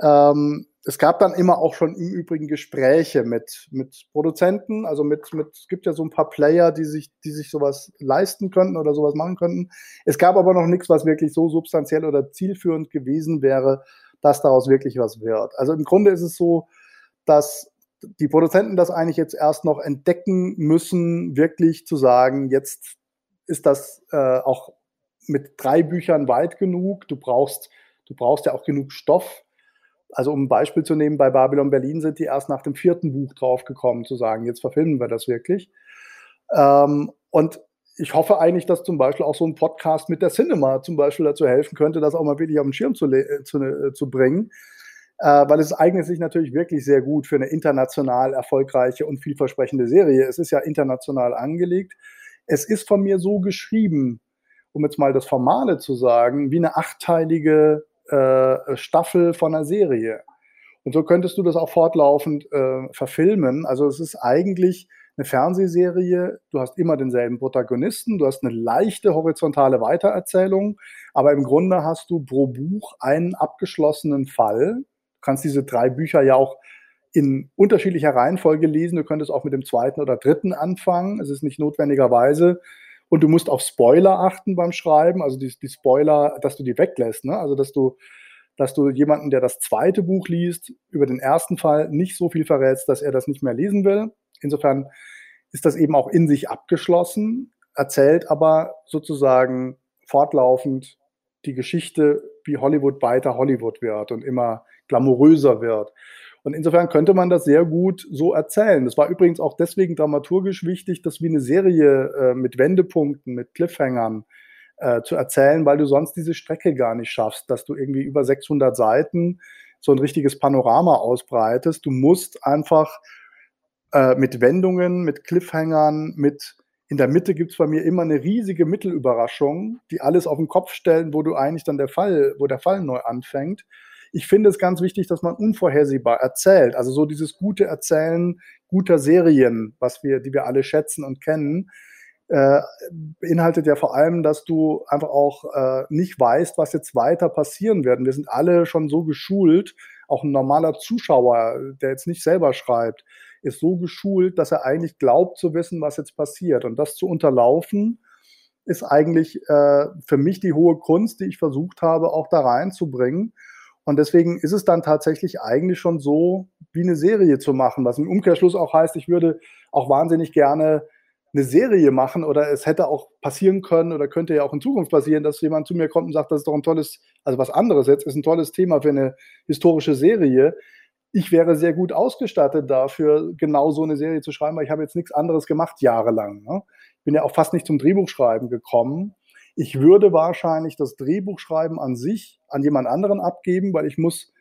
C: Ähm, es gab dann immer auch schon im Übrigen Gespräche mit, mit Produzenten, also mit, mit, es gibt ja so ein paar Player, die sich, die sich sowas leisten könnten oder sowas machen könnten. Es gab aber noch nichts, was wirklich so substanziell oder zielführend gewesen wäre, dass daraus wirklich was wird. Also im Grunde ist es so, dass die Produzenten das eigentlich jetzt erst noch entdecken müssen, wirklich zu sagen, jetzt ist das äh, auch mit drei Büchern weit genug. Du brauchst, du brauchst ja auch genug Stoff. Also um ein Beispiel zu nehmen, bei Babylon Berlin sind die erst nach dem vierten Buch draufgekommen, zu sagen, jetzt verfilmen wir das wirklich. Ähm, und ich hoffe eigentlich, dass zum Beispiel auch so ein Podcast mit der Cinema zum Beispiel dazu helfen könnte, das auch mal wirklich auf den Schirm zu, äh, zu, äh, zu bringen. Äh, weil es eignet sich natürlich wirklich sehr gut für eine international erfolgreiche und vielversprechende Serie. Es ist ja international angelegt. Es ist von mir so geschrieben, um jetzt mal das Formale zu sagen, wie eine achteilige äh, Staffel von einer Serie. Und so könntest du das auch fortlaufend äh, verfilmen. Also es ist eigentlich eine Fernsehserie, du hast immer denselben Protagonisten, du hast eine leichte horizontale Weitererzählung, aber im Grunde hast du pro Buch einen abgeschlossenen Fall. Du kannst diese drei Bücher ja auch in unterschiedlicher Reihenfolge lesen. Du könntest auch mit dem zweiten oder dritten anfangen. Es ist nicht notwendigerweise. Und du musst auf Spoiler achten beim Schreiben, also die, die Spoiler, dass du die weglässt. Ne? Also dass du, dass du jemanden, der das zweite Buch liest, über den ersten Fall nicht so viel verrätst, dass er das nicht mehr lesen will. Insofern ist das eben auch in sich abgeschlossen, erzählt aber sozusagen fortlaufend die Geschichte, wie Hollywood weiter Hollywood wird und immer glamouröser wird. Und insofern könnte man das sehr gut so erzählen. Das war übrigens auch deswegen dramaturgisch wichtig, das wie eine Serie äh, mit Wendepunkten, mit Cliffhangern äh, zu erzählen, weil du sonst diese Strecke gar nicht schaffst, dass du irgendwie über 600 Seiten so ein richtiges Panorama ausbreitest. Du musst einfach äh, mit Wendungen, mit Cliffhangern, mit in der Mitte gibt es bei mir immer eine riesige Mittelüberraschung, die alles auf den Kopf stellen, wo du eigentlich dann der Fall, wo der Fall neu anfängt. Ich finde es ganz wichtig, dass man unvorhersehbar erzählt. Also so dieses gute Erzählen guter Serien, was wir, die wir alle schätzen und kennen, äh, beinhaltet ja vor allem, dass du einfach auch äh, nicht weißt, was jetzt weiter passieren wird. Wir sind alle schon so geschult, auch ein normaler Zuschauer, der jetzt nicht selber schreibt, ist so geschult, dass er eigentlich glaubt zu wissen, was jetzt passiert. Und das zu unterlaufen, ist eigentlich äh, für mich die hohe Kunst, die ich versucht habe, auch da reinzubringen. Und deswegen ist es dann tatsächlich eigentlich schon so, wie eine Serie zu machen, was im Umkehrschluss auch heißt, ich würde auch wahnsinnig gerne eine Serie machen oder es hätte auch passieren können oder könnte ja auch in Zukunft passieren, dass jemand zu mir kommt und sagt, das ist doch ein tolles, also was anderes jetzt, ist ein tolles Thema für eine historische Serie ich wäre sehr gut ausgestattet dafür, genau so eine Serie zu schreiben, weil ich habe jetzt nichts anderes gemacht jahrelang. Ne? Ich bin ja auch fast nicht zum Drehbuchschreiben gekommen. Ich würde wahrscheinlich das Drehbuchschreiben an sich an jemand anderen abgeben, weil ich muss,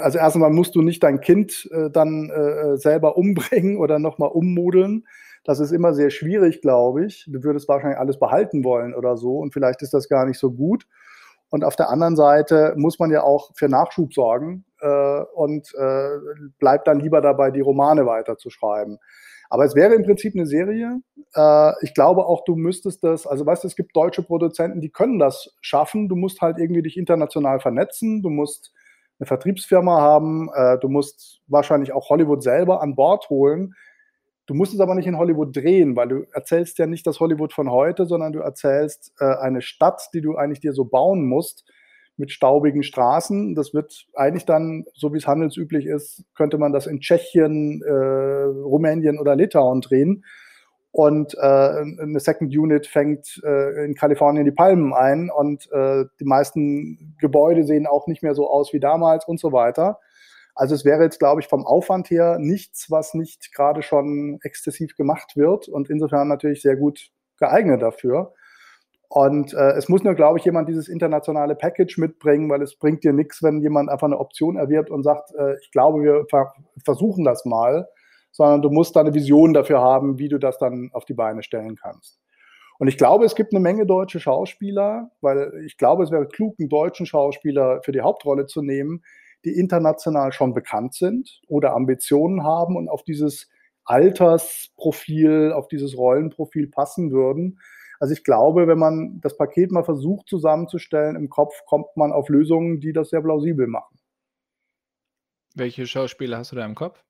C: also erst einmal musst du nicht dein Kind äh, dann äh, selber umbringen oder nochmal ummodeln. Das ist immer sehr schwierig, glaube ich. Du würdest wahrscheinlich alles behalten wollen oder so und vielleicht ist das gar nicht so gut. Und auf der anderen Seite muss man ja auch für Nachschub sorgen äh, und äh, bleibt dann lieber dabei, die Romane weiterzuschreiben. Aber es wäre im Prinzip eine Serie. Äh, ich glaube auch, du müsstest das, also weißt du, es gibt deutsche Produzenten, die können das schaffen. Du musst halt irgendwie dich international vernetzen. Du musst eine Vertriebsfirma haben. Äh, du musst wahrscheinlich auch Hollywood selber an Bord holen. Du musst es aber nicht in Hollywood drehen, weil du erzählst ja nicht das Hollywood von heute, sondern du erzählst äh, eine Stadt, die du eigentlich dir so bauen musst mit staubigen Straßen. Das wird eigentlich dann, so wie es handelsüblich ist, könnte man das in Tschechien, äh, Rumänien oder Litauen drehen. Und äh, eine Second Unit fängt äh, in Kalifornien die Palmen ein und äh, die meisten Gebäude sehen auch nicht mehr so aus wie damals und so weiter. Also es wäre jetzt, glaube ich, vom Aufwand her nichts, was nicht gerade schon exzessiv gemacht wird und insofern natürlich sehr gut geeignet dafür. Und äh, es muss nur, glaube ich, jemand dieses internationale Package mitbringen, weil es bringt dir nichts, wenn jemand einfach eine Option erwirbt und sagt, äh, ich glaube, wir ver versuchen das mal, sondern du musst da eine Vision dafür haben, wie du das dann auf die Beine stellen kannst. Und ich glaube, es gibt eine Menge deutsche Schauspieler, weil ich glaube, es wäre klug, einen deutschen Schauspieler für die Hauptrolle zu nehmen, die international schon bekannt sind oder Ambitionen haben und auf dieses Altersprofil, auf dieses Rollenprofil passen würden. Also ich glaube, wenn man das Paket mal versucht zusammenzustellen im Kopf, kommt man auf Lösungen, die das sehr plausibel machen.
B: Welche Schauspieler hast du da im Kopf?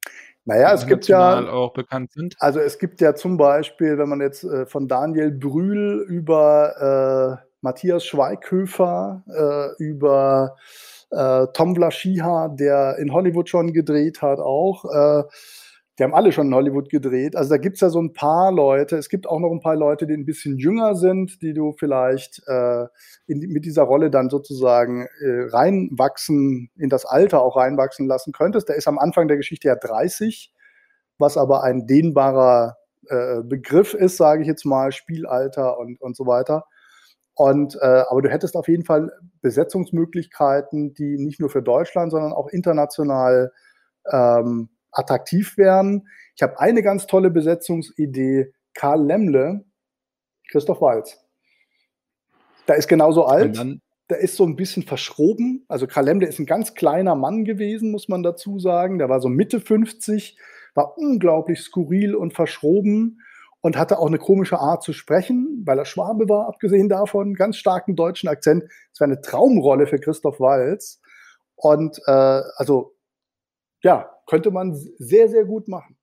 C: Naja, es gibt ja
B: auch bekannt sind.
C: Also es gibt ja zum Beispiel, wenn man jetzt äh, von Daniel Brühl über äh, Matthias Schweighöfer, äh, über äh, Tom Vlaschiha, der in Hollywood schon gedreht hat, auch. Die haben alle schon in Hollywood gedreht. Also da gibt es ja so ein paar Leute. Es gibt auch noch ein paar Leute, die ein bisschen jünger sind, die du vielleicht äh, in, mit dieser Rolle dann sozusagen äh, reinwachsen, in das Alter auch reinwachsen lassen könntest. Der ist am Anfang der Geschichte ja 30, was aber ein dehnbarer äh, Begriff ist, sage ich jetzt mal, Spielalter und, und so weiter. Und, äh, aber du hättest auf jeden Fall Besetzungsmöglichkeiten, die nicht nur für Deutschland, sondern auch international ähm, attraktiv wären. Ich habe eine ganz tolle Besetzungsidee. Karl Lemmle, Christoph Walz. Da ist genauso alt. Der ist so ein bisschen verschroben. Also Karl Lemmle ist ein ganz kleiner Mann gewesen, muss man dazu sagen. Der war so Mitte 50, war unglaublich skurril und verschroben und hatte auch eine komische Art zu sprechen, weil er Schwabe war, abgesehen davon, ganz starken deutschen Akzent. Es war eine Traumrolle für Christoph Walz. Und äh, also ja, könnte man sehr, sehr gut machen.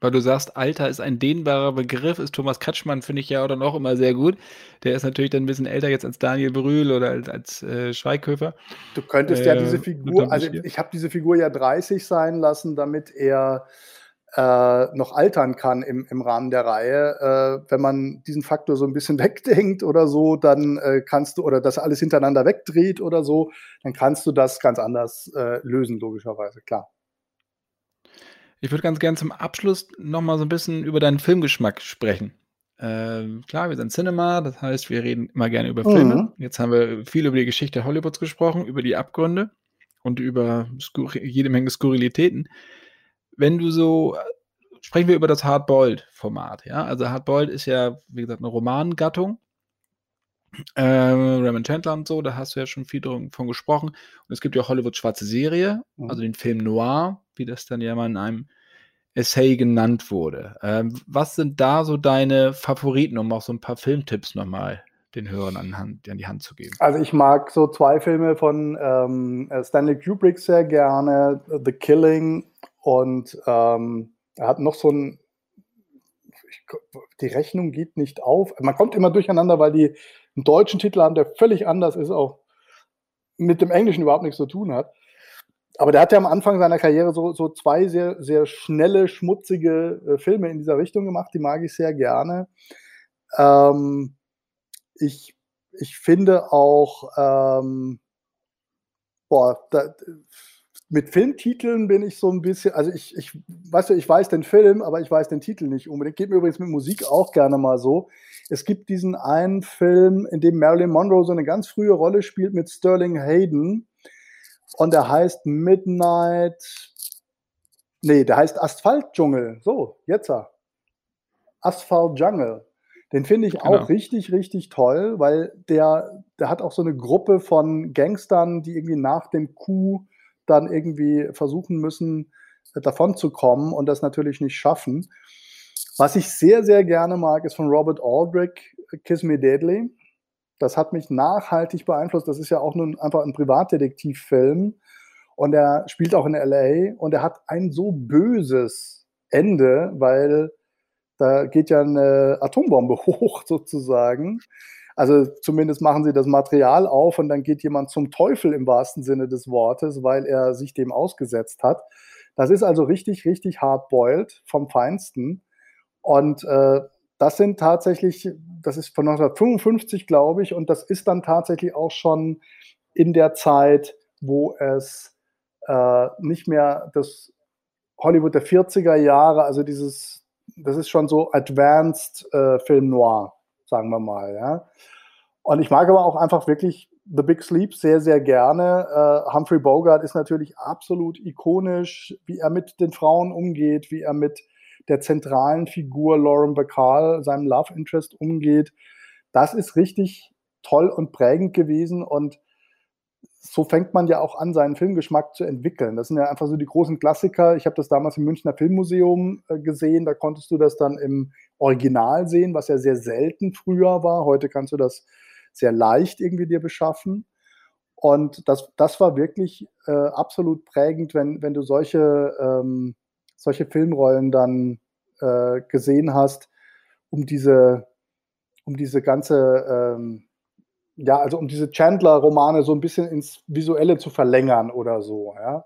B: Weil du sagst, Alter ist ein dehnbarer Begriff, ist Thomas Kretschmann, finde ich ja oder noch immer sehr gut. Der ist natürlich dann ein bisschen älter jetzt als Daniel Brühl oder als, als äh, Schweighöfer.
C: Du könntest äh, ja diese Figur, also ich habe diese Figur ja 30 sein lassen, damit er äh, noch altern kann im, im Rahmen der Reihe. Äh, wenn man diesen Faktor so ein bisschen wegdenkt oder so, dann äh, kannst du, oder das alles hintereinander wegdreht oder so, dann kannst du das ganz anders äh, lösen, logischerweise, klar.
B: Ich würde ganz gerne zum Abschluss nochmal so ein bisschen über deinen Filmgeschmack sprechen. Ähm, klar, wir sind Cinema, das heißt, wir reden immer gerne über Filme. Mhm. Jetzt haben wir viel über die Geschichte Hollywoods gesprochen, über die Abgründe und über jede Menge Skurrilitäten wenn du so, sprechen wir über das Hardboiled-Format, ja? Also Hardboiled ist ja, wie gesagt, eine Romangattung. Äh, Raymond Chandler und so, da hast du ja schon viel davon gesprochen. Und es gibt ja auch Hollywood schwarze Serie, mhm. also den Film Noir, wie das dann ja mal in einem Essay genannt wurde. Ähm, was sind da so deine Favoriten, um auch so ein paar Filmtipps nochmal den Hörern an, Hand, an, die Hand zu geben?
C: Also ich mag so zwei Filme von ähm, Stanley Kubrick sehr gerne, The Killing und ähm, er hat noch so ein, die Rechnung geht nicht auf. Man kommt immer durcheinander, weil die einen deutschen Titel haben, der völlig anders ist, auch mit dem Englischen überhaupt nichts zu tun hat. Aber der hat ja am Anfang seiner Karriere so, so zwei sehr, sehr schnelle, schmutzige äh, Filme in dieser Richtung gemacht, die mag ich sehr gerne. Ähm, ich, ich finde auch, ähm, boah, da, mit Filmtiteln bin ich so ein bisschen, also ich, ich, weißt du, ich weiß den Film, aber ich weiß den Titel nicht unbedingt. Geht mir übrigens mit Musik auch gerne mal so. Es gibt diesen einen Film, in dem Marilyn Monroe so eine ganz frühe Rolle spielt mit Sterling Hayden. Und der heißt Midnight. Nee, der heißt Asphaltdschungel. So, jetzt er. Asphalt Jungle. Den finde ich genau. auch richtig, richtig toll, weil der, der hat auch so eine Gruppe von Gangstern, die irgendwie nach dem Coup dann irgendwie versuchen müssen, äh, davon zu kommen und das natürlich nicht schaffen. Was ich sehr, sehr gerne mag, ist von Robert Aldrich, Kiss Me Deadly. Das hat mich nachhaltig beeinflusst. Das ist ja auch nur einfach ein Privatdetektivfilm. Und er spielt auch in LA und er hat ein so böses Ende, weil da geht ja eine Atombombe hoch sozusagen. Also zumindest machen sie das Material auf und dann geht jemand zum Teufel im wahrsten Sinne des Wortes, weil er sich dem ausgesetzt hat. Das ist also richtig, richtig hard-boiled vom Feinsten. Und äh, das sind tatsächlich, das ist von 1955, glaube ich, und das ist dann tatsächlich auch schon in der Zeit, wo es äh, nicht mehr das Hollywood der 40er Jahre, also dieses, das ist schon so Advanced äh, Film Noir sagen wir mal. Ja. Und ich mag aber auch einfach wirklich The Big Sleep sehr, sehr gerne. Äh, Humphrey Bogart ist natürlich absolut ikonisch, wie er mit den Frauen umgeht, wie er mit der zentralen Figur Lauren Bacall, seinem Love Interest, umgeht. Das ist richtig toll und prägend gewesen und so fängt man ja auch an, seinen Filmgeschmack zu entwickeln. Das sind ja einfach so die großen Klassiker. Ich habe das damals im Münchner Filmmuseum äh, gesehen. Da konntest du das dann im Original sehen, was ja sehr selten früher war. Heute kannst du das sehr leicht irgendwie dir beschaffen. Und das, das war wirklich äh, absolut prägend, wenn, wenn du solche, ähm, solche Filmrollen dann äh, gesehen hast, um diese, um diese ganze, ähm, ja, also um diese Chandler-Romane so ein bisschen ins Visuelle zu verlängern oder so, ja.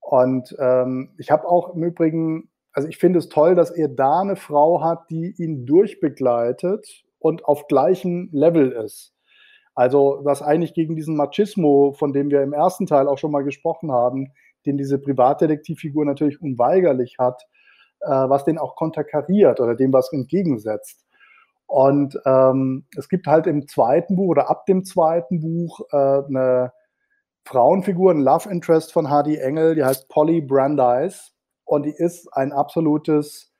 C: Und ähm, ich habe auch im Übrigen also ich finde es toll, dass er da eine Frau hat, die ihn durchbegleitet und auf gleichem Level ist. Also was eigentlich gegen diesen Machismo, von dem wir im ersten Teil auch schon mal gesprochen haben, den diese Privatdetektivfigur natürlich unweigerlich hat, äh, was den auch konterkariert oder dem was entgegensetzt. Und ähm, es gibt halt im zweiten Buch oder ab dem zweiten Buch äh, eine Frauenfigur, ein Love Interest von Hardy Engel, die heißt Polly Brandeis. Und die ist ein absolutes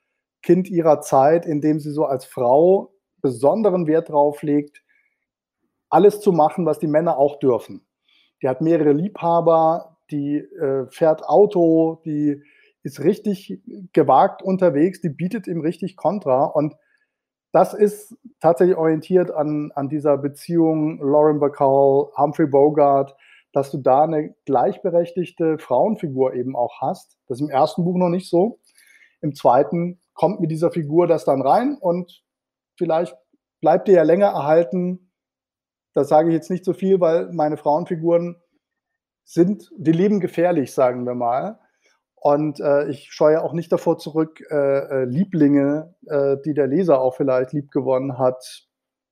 C: Kind ihrer Zeit, in dem sie so als Frau besonderen Wert drauf legt, alles zu machen, was die Männer auch dürfen. Die hat mehrere Liebhaber, die äh, fährt Auto, die ist richtig gewagt unterwegs, die bietet ihm richtig Kontra. Und das ist tatsächlich orientiert an, an dieser Beziehung Lauren Bacall, Humphrey Bogart, dass du da eine gleichberechtigte Frauenfigur eben auch hast. Das ist im ersten Buch noch nicht so. Im zweiten kommt mit dieser Figur das dann rein und vielleicht bleibt ihr ja länger erhalten. Das sage ich jetzt nicht so viel, weil meine Frauenfiguren sind, die leben gefährlich, sagen wir mal. Und äh, ich scheue auch nicht davor zurück, äh, äh, Lieblinge, äh, die der Leser auch vielleicht lieb gewonnen hat,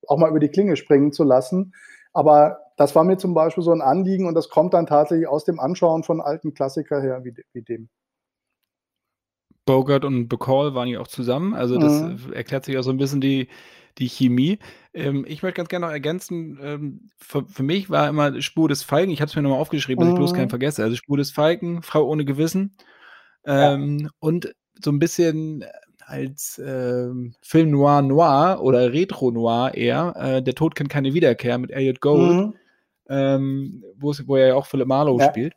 C: auch mal über die Klinge springen zu lassen. Aber das war mir zum Beispiel so ein Anliegen und das kommt dann tatsächlich aus dem Anschauen von alten Klassiker her, wie, wie dem.
B: Bogart und Bacall waren ja auch zusammen, also das mhm. erklärt sich auch so ein bisschen die, die Chemie. Ähm, ich möchte ganz gerne noch ergänzen, ähm, für, für, mich war immer Spur des Falken, ich habe es mir nochmal aufgeschrieben, mhm. dass ich bloß keinen mhm. vergesse, also Spur des Falken, Frau ohne Gewissen ähm, ja. und so ein bisschen als ähm, Film Noir Noir oder Retro Noir eher, äh, Der Tod kennt keine Wiederkehr mit Elliot Gold, mhm. ähm, wo er ja auch Philip Marlowe ja. spielt,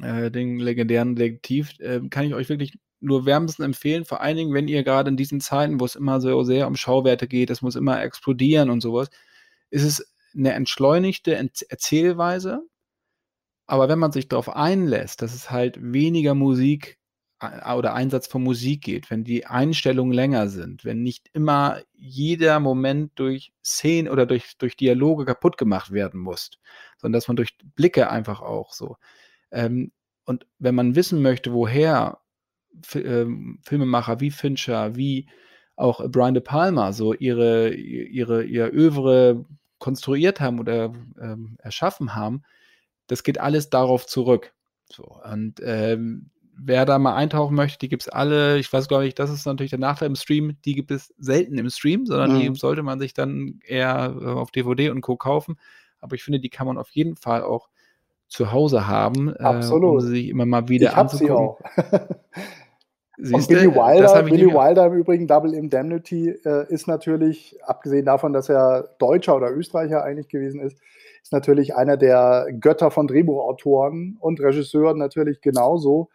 B: äh, den legendären Detektiv, äh, kann ich euch wirklich nur wärmsten empfehlen, vor allen Dingen, wenn ihr gerade in diesen Zeiten, wo es immer so sehr um Schauwerte geht, es muss immer explodieren und sowas, ist es eine entschleunigte Erzählweise. Aber wenn man sich darauf einlässt, dass es halt weniger Musik oder Einsatz von Musik geht, wenn die Einstellungen länger sind, wenn nicht immer jeder Moment durch Szenen oder durch, durch Dialoge kaputt gemacht werden muss, sondern dass man durch Blicke einfach auch so. Ähm, und wenn man wissen möchte, woher Filmemacher wie Fincher, wie auch Brian De Palma so ihre, ihre, ihr Övre konstruiert haben oder ähm, erschaffen haben, das geht alles darauf zurück. So, und ähm, wer da mal eintauchen möchte, die gibt es alle. Ich weiß, glaube ich, das ist natürlich der Nachteil im Stream. Die gibt es selten im Stream, sondern mhm. die sollte man sich dann eher äh, auf DVD und Co. kaufen. Aber ich finde, die kann man auf jeden Fall auch zu Hause haben,
C: Absolut. Äh, um
B: sie sich immer mal wieder
C: ich anzugucken. Sie auch. und Billy Wilder, Billy Wilder im Übrigen, Double Indemnity, äh, ist natürlich, abgesehen davon, dass er Deutscher oder Österreicher eigentlich gewesen ist, ist natürlich einer der Götter von Drehbuchautoren und Regisseuren natürlich genauso.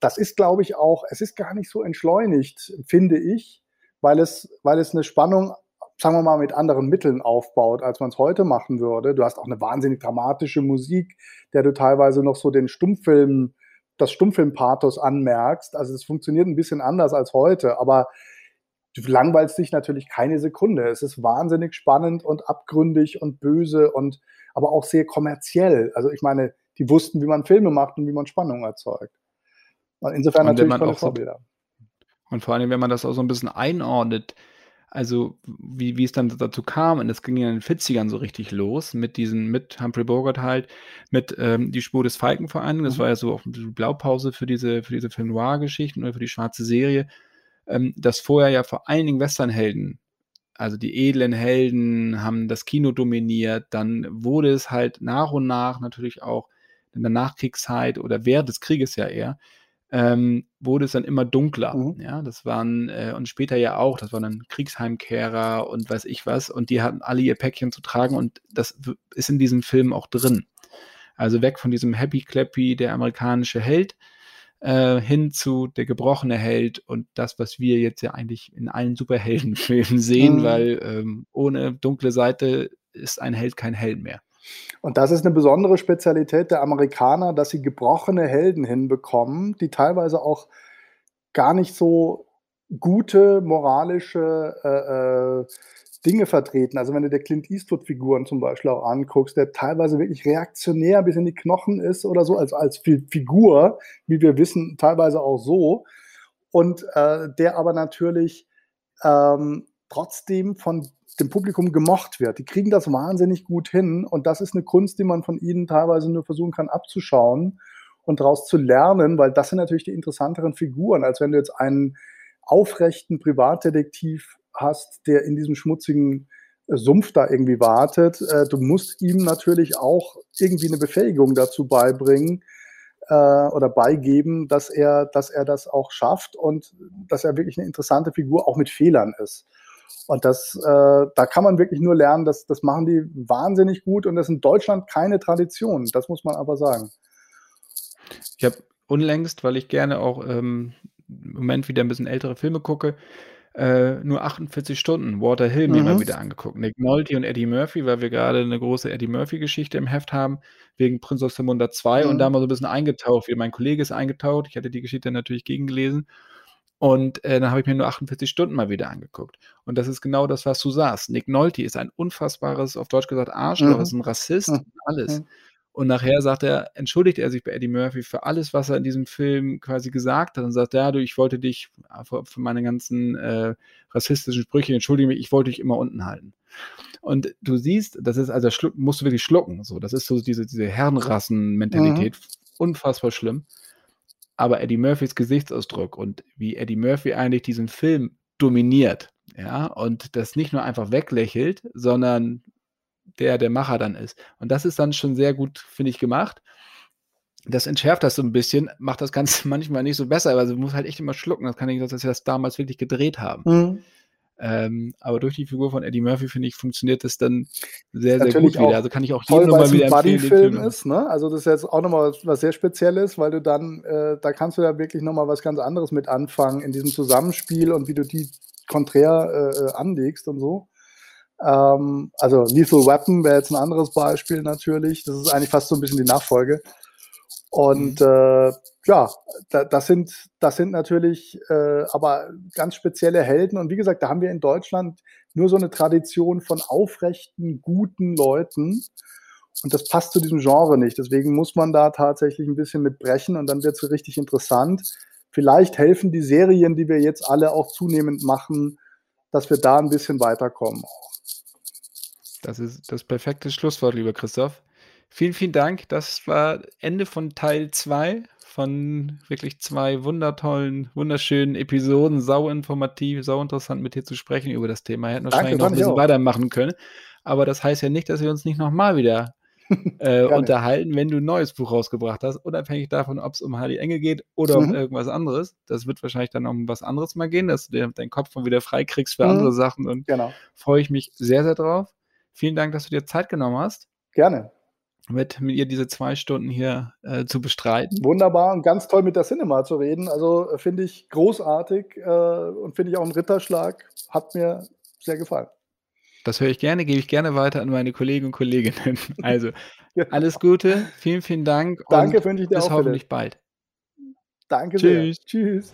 C: Das ist, glaube ich, auch, es ist gar nicht so entschleunigt, finde ich, weil es, weil es eine Spannung, sagen wir mal, mit anderen Mitteln aufbaut, als man es heute machen würde. Du hast auch eine wahnsinnig dramatische Musik, der du teilweise noch so den Stummfilm, das Stummfilmpathos anmerkst. Also es funktioniert ein bisschen anders als heute, aber du langweilst dich natürlich keine Sekunde. Es ist wahnsinnig spannend und abgründig und böse und aber auch sehr kommerziell. Also ich meine, die wussten, wie man Filme macht und wie man Spannung erzeugt. Insofern und natürlich tolle Vorbilder.
B: und vor allem, wenn man das auch so ein bisschen einordnet, also wie, wie es dann dazu kam, und das ging ja in den 40ern so richtig los, mit diesen, mit Humphrey Bogart halt, mit ähm, die Spur des Falken vor allem, das mhm. war ja so auch die Blaupause für diese, für diese Film Noir-Geschichten oder für die schwarze Serie, ähm, dass vorher ja vor allen Dingen Westernhelden, also die edlen Helden haben das Kino dominiert, dann wurde es halt nach und nach natürlich auch in der Nachkriegszeit oder während des Krieges ja eher, ähm, wurde es dann immer dunkler. Mhm. Ja, das waren, äh, und später ja auch, das waren dann Kriegsheimkehrer und weiß ich was, und die hatten alle ihr Päckchen zu tragen und das ist in diesem Film auch drin. Also weg von diesem Happy Clappy, der amerikanische Held, äh, hin zu der gebrochene Held und das, was wir jetzt ja eigentlich in allen Superheldenfilmen sehen, mhm. weil ähm, ohne dunkle Seite ist ein Held kein Held mehr.
C: Und das ist eine besondere Spezialität der Amerikaner, dass sie gebrochene Helden hinbekommen, die teilweise auch gar nicht so gute moralische äh, äh, Dinge vertreten. Also wenn du dir Clint Eastwood-Figuren zum Beispiel auch anguckst, der teilweise wirklich reaktionär bis in die Knochen ist oder so, also als Figur, wie wir wissen, teilweise auch so. und äh, der aber natürlich ähm, trotzdem von dem Publikum gemocht wird. Die kriegen das wahnsinnig gut hin und das ist eine Kunst, die man von ihnen teilweise nur versuchen kann abzuschauen und daraus zu lernen, weil das sind natürlich die interessanteren Figuren, als wenn du jetzt einen aufrechten Privatdetektiv hast, der in diesem schmutzigen äh, Sumpf da irgendwie wartet. Äh, du musst ihm natürlich auch irgendwie eine Befähigung dazu beibringen äh, oder beigeben, dass er, dass er das auch schafft und dass er wirklich eine interessante Figur auch mit Fehlern ist. Und das, äh, da kann man wirklich nur lernen, dass das machen die wahnsinnig gut und das ist in Deutschland keine Tradition. Das muss man aber sagen.
B: Ich habe unlängst, weil ich gerne auch ähm, im Moment wieder ein bisschen ältere Filme gucke, äh, nur 48 Stunden Water Hill mir mal mhm. wieder angeguckt. Nick Nolte und Eddie Murphy, weil wir gerade eine große Eddie Murphy-Geschichte im Heft haben, wegen Prinz aus Zamunda 2 und da mhm. mal so ein bisschen eingetaucht. Wie mein Kollege ist eingetaucht. Ich hatte die Geschichte natürlich gegengelesen. Und äh, dann habe ich mir nur 48 Stunden mal wieder angeguckt. Und das ist genau das, was du sagst. Nick Nolte ist ein unfassbares, auf Deutsch gesagt, Arschloch, Mhm. ist ein Rassist, Mhm. alles. Und nachher sagt er, entschuldigt er sich bei Eddie Murphy für alles, was er in diesem Film quasi gesagt hat und sagt, ja, du, ich wollte dich für, für meine ganzen äh, rassistischen Sprüche, entschuldige mich, ich wollte dich immer unten halten. Und du siehst, das ist also schluck, musst du wirklich schlucken, so, das ist so diese, diese Herrenrassen-Mentalität, mhm. unfassbar schlimm. Aber Eddie Murphys Gesichtsausdruck und wie Eddie Murphy eigentlich diesen Film dominiert, ja, und das nicht nur einfach weglächelt, sondern der der Macher dann ist. Und das ist dann schon sehr gut, finde ich, gemacht. Das entschärft das so ein bisschen, macht das Ganze manchmal nicht so besser, aber du musst halt echt immer schlucken. Das kann ich, dass sie das damals wirklich gedreht haben. Mhm. Ähm, aber durch die Figur von Eddie Murphy, finde ich, funktioniert das dann sehr, sehr gut wieder. Also kann ich auch jedem nochmal wieder empfehlen.
C: Film ist, ne? Also das ist jetzt auch nochmal was, was sehr Spezielles, weil du dann, äh, da kannst du ja wirklich nochmal was ganz anderes mit anfangen in diesem Zusammenspiel und wie du die konträr äh, äh anlegst und so. Ähm, also Lethal Weapon wäre jetzt ein anderes Beispiel natürlich. Das ist eigentlich fast so ein bisschen die Nachfolge. Und mhm. äh, ja, da, das sind das sind natürlich äh, aber ganz spezielle Helden. Und wie gesagt, da haben wir in Deutschland nur so eine Tradition von aufrechten, guten Leuten. Und das passt zu diesem Genre nicht. Deswegen muss man da tatsächlich ein bisschen mit brechen und dann wird es richtig interessant. Vielleicht helfen die Serien, die wir jetzt alle auch zunehmend machen, dass wir da ein bisschen weiterkommen.
B: Das ist das perfekte Schlusswort, lieber Christoph. Vielen, vielen Dank. Das war Ende von Teil 2 von wirklich zwei wundertollen, wunderschönen Episoden. Sau informativ, sau interessant mit dir zu sprechen über das Thema. Wir hätten wahrscheinlich noch ein bisschen weitermachen können. Aber das heißt ja nicht, dass wir uns nicht nochmal wieder äh, unterhalten, wenn du ein neues Buch rausgebracht hast, unabhängig davon, ob es um Hardy Engel geht oder mhm. um irgendwas anderes. Das wird wahrscheinlich dann um was anderes mal gehen, dass du deinen Kopf mal wieder frei kriegst für mhm. andere Sachen und genau. freue ich mich sehr, sehr drauf. Vielen Dank, dass du dir Zeit genommen hast.
C: Gerne.
B: Mit, mit ihr diese zwei Stunden hier äh, zu bestreiten.
C: Wunderbar und ganz toll mit der Cinema zu reden. Also äh, finde ich großartig äh, und finde ich auch einen Ritterschlag. Hat mir sehr gefallen.
B: Das höre ich gerne, gebe ich gerne weiter an meine Kollegen und Kolleginnen. Also genau. alles Gute, vielen, vielen Dank.
C: Danke, wünsche ich dir
B: bis
C: auch.
B: Bis hoffentlich bald.
C: Danke
B: Tschüss.
C: sehr. Tschüss.